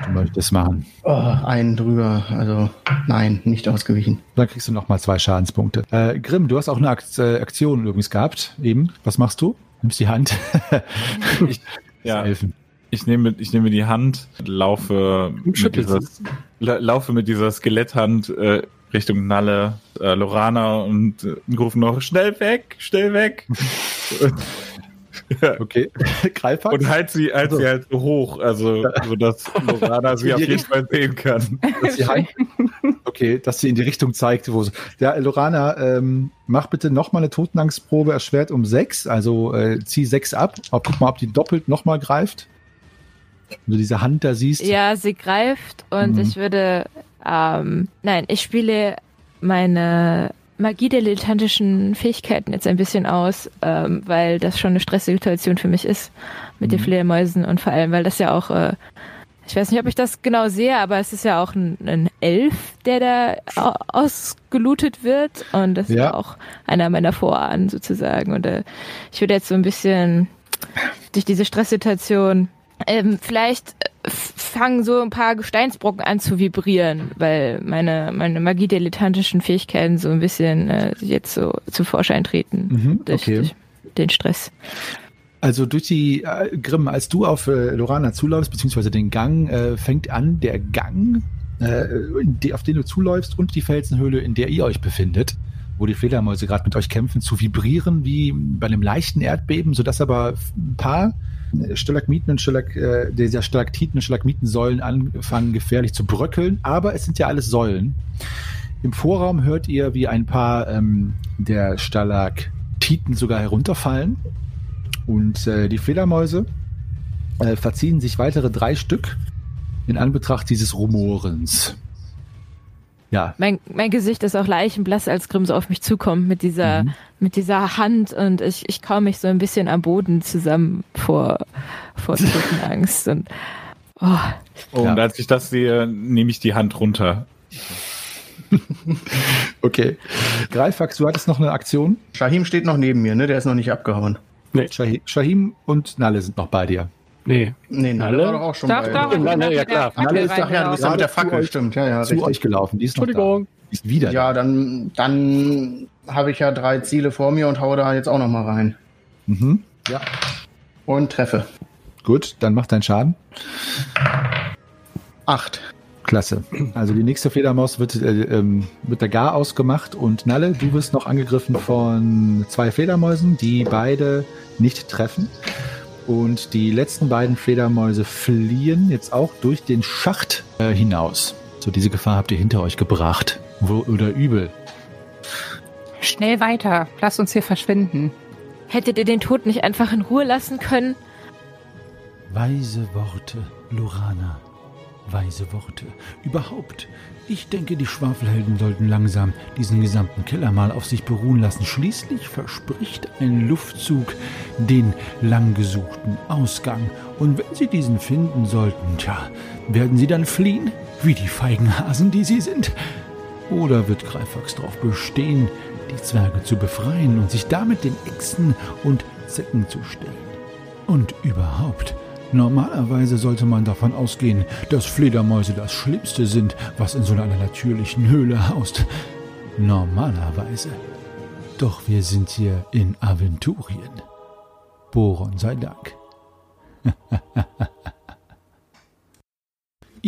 du möchtest machen. Oh, einen drüber. Also nein, nicht ausgewichen. Dann kriegst du noch mal zwei Schadenspunkte. Äh, Grimm, du hast auch eine Akt äh, Aktion übrigens gehabt. Eben. Was machst du? Nimmst die Hand. [LAUGHS] ich, Ja, helfen. Ich nehme, ich nehme die Hand, laufe mit dieser, la- laufe mit dieser Skeletthand äh, Richtung Nalle, äh, Lorana und äh, rufen noch schnell weg, schnell weg. [LAUGHS] Okay. Greifax. und halt sie, halt sie halt so hoch, also so dass Lorana sie auf jeden Fall sehen kann. dass Hand, okay, dass sie in die Richtung zeigt, wo sie. Ja, Lorana, ähm, mach bitte nochmal eine Totenangstprobe erschwert um sechs, also äh, zieh sechs ab. Ob, guck mal, ob die doppelt nochmal greift. Wenn du diese Hand da siehst. Ja, sie greift und Mhm. ich würde, ähm, nein, ich spiele meine magiedilettantischen Fähigkeiten jetzt ein bisschen aus, ähm, weil das schon eine Stresssituation für mich ist mit den Mhm. Fledermäusen und vor allem, weil das ja auch, äh, ich weiß nicht, ob ich das genau sehe, aber es ist ja auch ein, ein Elf, der da au- ausgelootet wird und das ist Ja. ja auch einer meiner Vorahnen sozusagen und äh, ich würde jetzt so ein bisschen durch diese Stresssituation ähm, vielleicht äh, fangen so ein paar Gesteinsbrocken an zu vibrieren, weil meine, meine magiedilettantischen Fähigkeiten so ein bisschen äh, jetzt so zu Vorschein treten Mhm, durch, okay. durch den Stress. Also durch die äh, Grimm, als du auf äh, Lorana zuläufst, beziehungsweise den Gang, äh, fängt an der Gang, äh, die, auf den du zuläufst und die Felsenhöhle, in der ihr euch befindet, wo die Fledermäuse gerade mit euch kämpfen, zu vibrieren wie bei einem leichten Erdbeben, sodass aber ein paar Stalagmiten und Stalag, äh, dieser Stalaktiten und Stalagmitensäulen anfangen gefährlich zu bröckeln, aber es sind ja alles Säulen. Im Vorraum hört ihr, wie ein paar ähm, der Stalaktiten sogar herunterfallen. Und äh, die Fledermäuse äh, verziehen sich weitere drei Stück in Anbetracht dieses Rumorens. Ja, Mein, mein Gesicht ist auch leichenblass, als Grimm so auf mich zukommt mit dieser, Mhm. mit dieser Hand und ich, ich kaume mich so ein bisschen am Boden zusammen vor, vor [LAUGHS] Totenangst und oh, Und Ja. als ich das sehe, nehme ich die Hand runter. [LAUGHS] okay. Greifax, du hattest noch eine Aktion. Shahim steht noch neben mir, ne? Der ist noch nicht abgehauen. Shahi- Shahim und Nalle sind noch bei dir. Nee. Nee, Nalle Nalle? war doch auch schon Doch, bei. doch. Ja, ne, ja, klar. Fackel Nalle ist doch, ja, du bist ja mit der Fackel, zu- stimmt. Ja, ja, Zu richtig. euch gelaufen. Die ist noch Entschuldigung. da. Die ist wieder Ja, dann, dann habe ich ja drei Ziele vor mir und haue da jetzt auch noch mal rein. Mhm. Ja. Und treffe. Gut, dann mach deinen Schaden. Acht. Klasse. Also die nächste Fledermaus wird, äh, ähm, wird der Gar ausgemacht und Nalle, du wirst noch angegriffen von zwei Fledermäusen, die beide nicht treffen. Und die letzten beiden Fledermäuse fliehen jetzt auch durch den Schacht äh, hinaus. So, diese Gefahr habt ihr hinter euch gebracht. Wo, oder übel. Schnell weiter. Lass uns hier verschwinden. hättet ihr den Tod nicht einfach in Ruhe lassen können? Weise Worte, Lorana. weise Worte. Überhaupt, ich denke, die Schwafelhelden sollten langsam diesen gesamten Keller mal auf sich beruhen lassen. Schließlich verspricht ein Luftzug den langgesuchten Ausgang. Und wenn sie diesen finden sollten, tja, werden sie dann fliehen, wie die feigen Hasen, die sie sind? Oder wird Greifax darauf bestehen, die Zwerge zu befreien und sich damit den Echsen und Zecken zu stellen? Und überhaupt, Normalerweise sollte man davon ausgehen, dass Fledermäuse das Schlimmste sind, was in so einer natürlichen Höhle haust. Normalerweise. Doch wir sind hier in Aventurien. Boron sei Dank. [LAUGHS]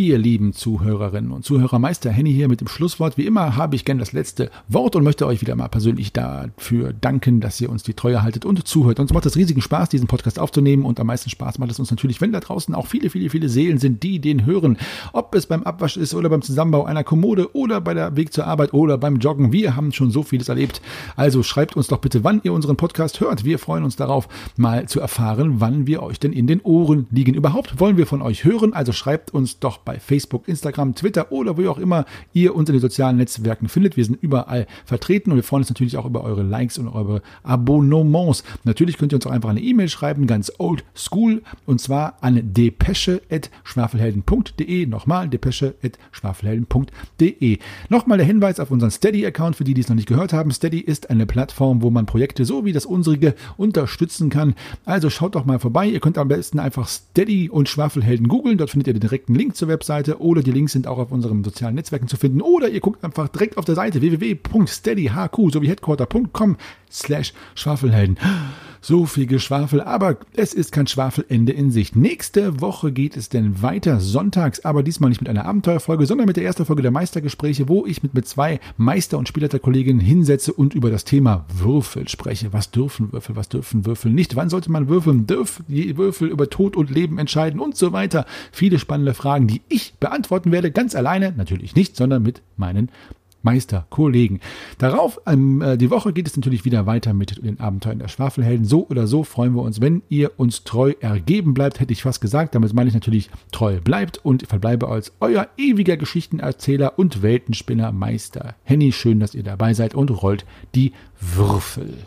Ihr lieben Zuhörerinnen und Zuhörer, Meister Henny hier mit dem Schlusswort. Wie immer habe ich gern das letzte Wort und möchte euch wieder mal persönlich dafür danken, dass ihr uns die Treue haltet und zuhört. Uns macht es riesigen Spaß, diesen Podcast aufzunehmen und am meisten Spaß macht es uns natürlich, wenn da draußen auch viele, viele, viele Seelen sind, die den hören. Ob es beim Abwasch ist oder beim Zusammenbau einer Kommode oder bei der Weg zur Arbeit oder beim Joggen. Wir haben schon so vieles erlebt. Also schreibt uns doch bitte, wann ihr unseren Podcast hört. Wir freuen uns darauf, mal zu erfahren, wann wir euch denn in den Ohren liegen. Überhaupt wollen wir von euch hören, also schreibt uns doch bei Facebook, Instagram, Twitter oder wo auch immer ihr uns in den sozialen Netzwerken findet. Wir sind überall vertreten und wir freuen uns natürlich auch über eure Likes und eure Abonnements. Natürlich könnt ihr uns auch einfach eine E-Mail schreiben, ganz old school, und zwar an depesche.schwafelhelden.de. Nochmal, depesche.schwafelhelden.de. Nochmal der Hinweis auf unseren Steady-Account für die, die es noch nicht gehört haben. Steady ist eine Plattform, wo man Projekte so wie das unsere unterstützen kann. Also schaut doch mal vorbei. Ihr könnt am besten einfach Steady und Schwafelhelden googeln. Dort findet ihr den direkten Link zur Webseite oder die Links sind auch auf unseren sozialen Netzwerken zu finden. Oder ihr guckt einfach direkt auf der Seite www.steadyhq sowie headquarter.com slash Schwafelhelden. So viel Geschwafel, aber es ist kein Schwafelende in Sicht. Nächste Woche geht es denn weiter, sonntags, aber diesmal nicht mit einer Abenteuerfolge, sondern mit der ersten Folge der Meistergespräche, wo ich mit, mit zwei Meister- und Spielleiterkolleginnen hinsetze und über das Thema Würfel spreche. Was dürfen Würfel, was dürfen Würfel nicht? Wann sollte man würfeln? Dürfen die Würfel über Tod und Leben entscheiden und so weiter? Viele spannende Fragen, die ich beantworten werde, ganz alleine, natürlich nicht, sondern mit meinen Meister, Kollegen. Darauf, ähm, äh, die Woche geht es natürlich wieder weiter mit den Abenteuern der Schwafelhelden. So oder so freuen wir uns, wenn ihr uns treu ergeben bleibt, hätte ich fast gesagt. Damit meine ich natürlich treu bleibt und verbleibe als euer ewiger Geschichtenerzähler und Weltenspinner Meister Henny. Schön, dass ihr dabei seid und rollt die Würfel.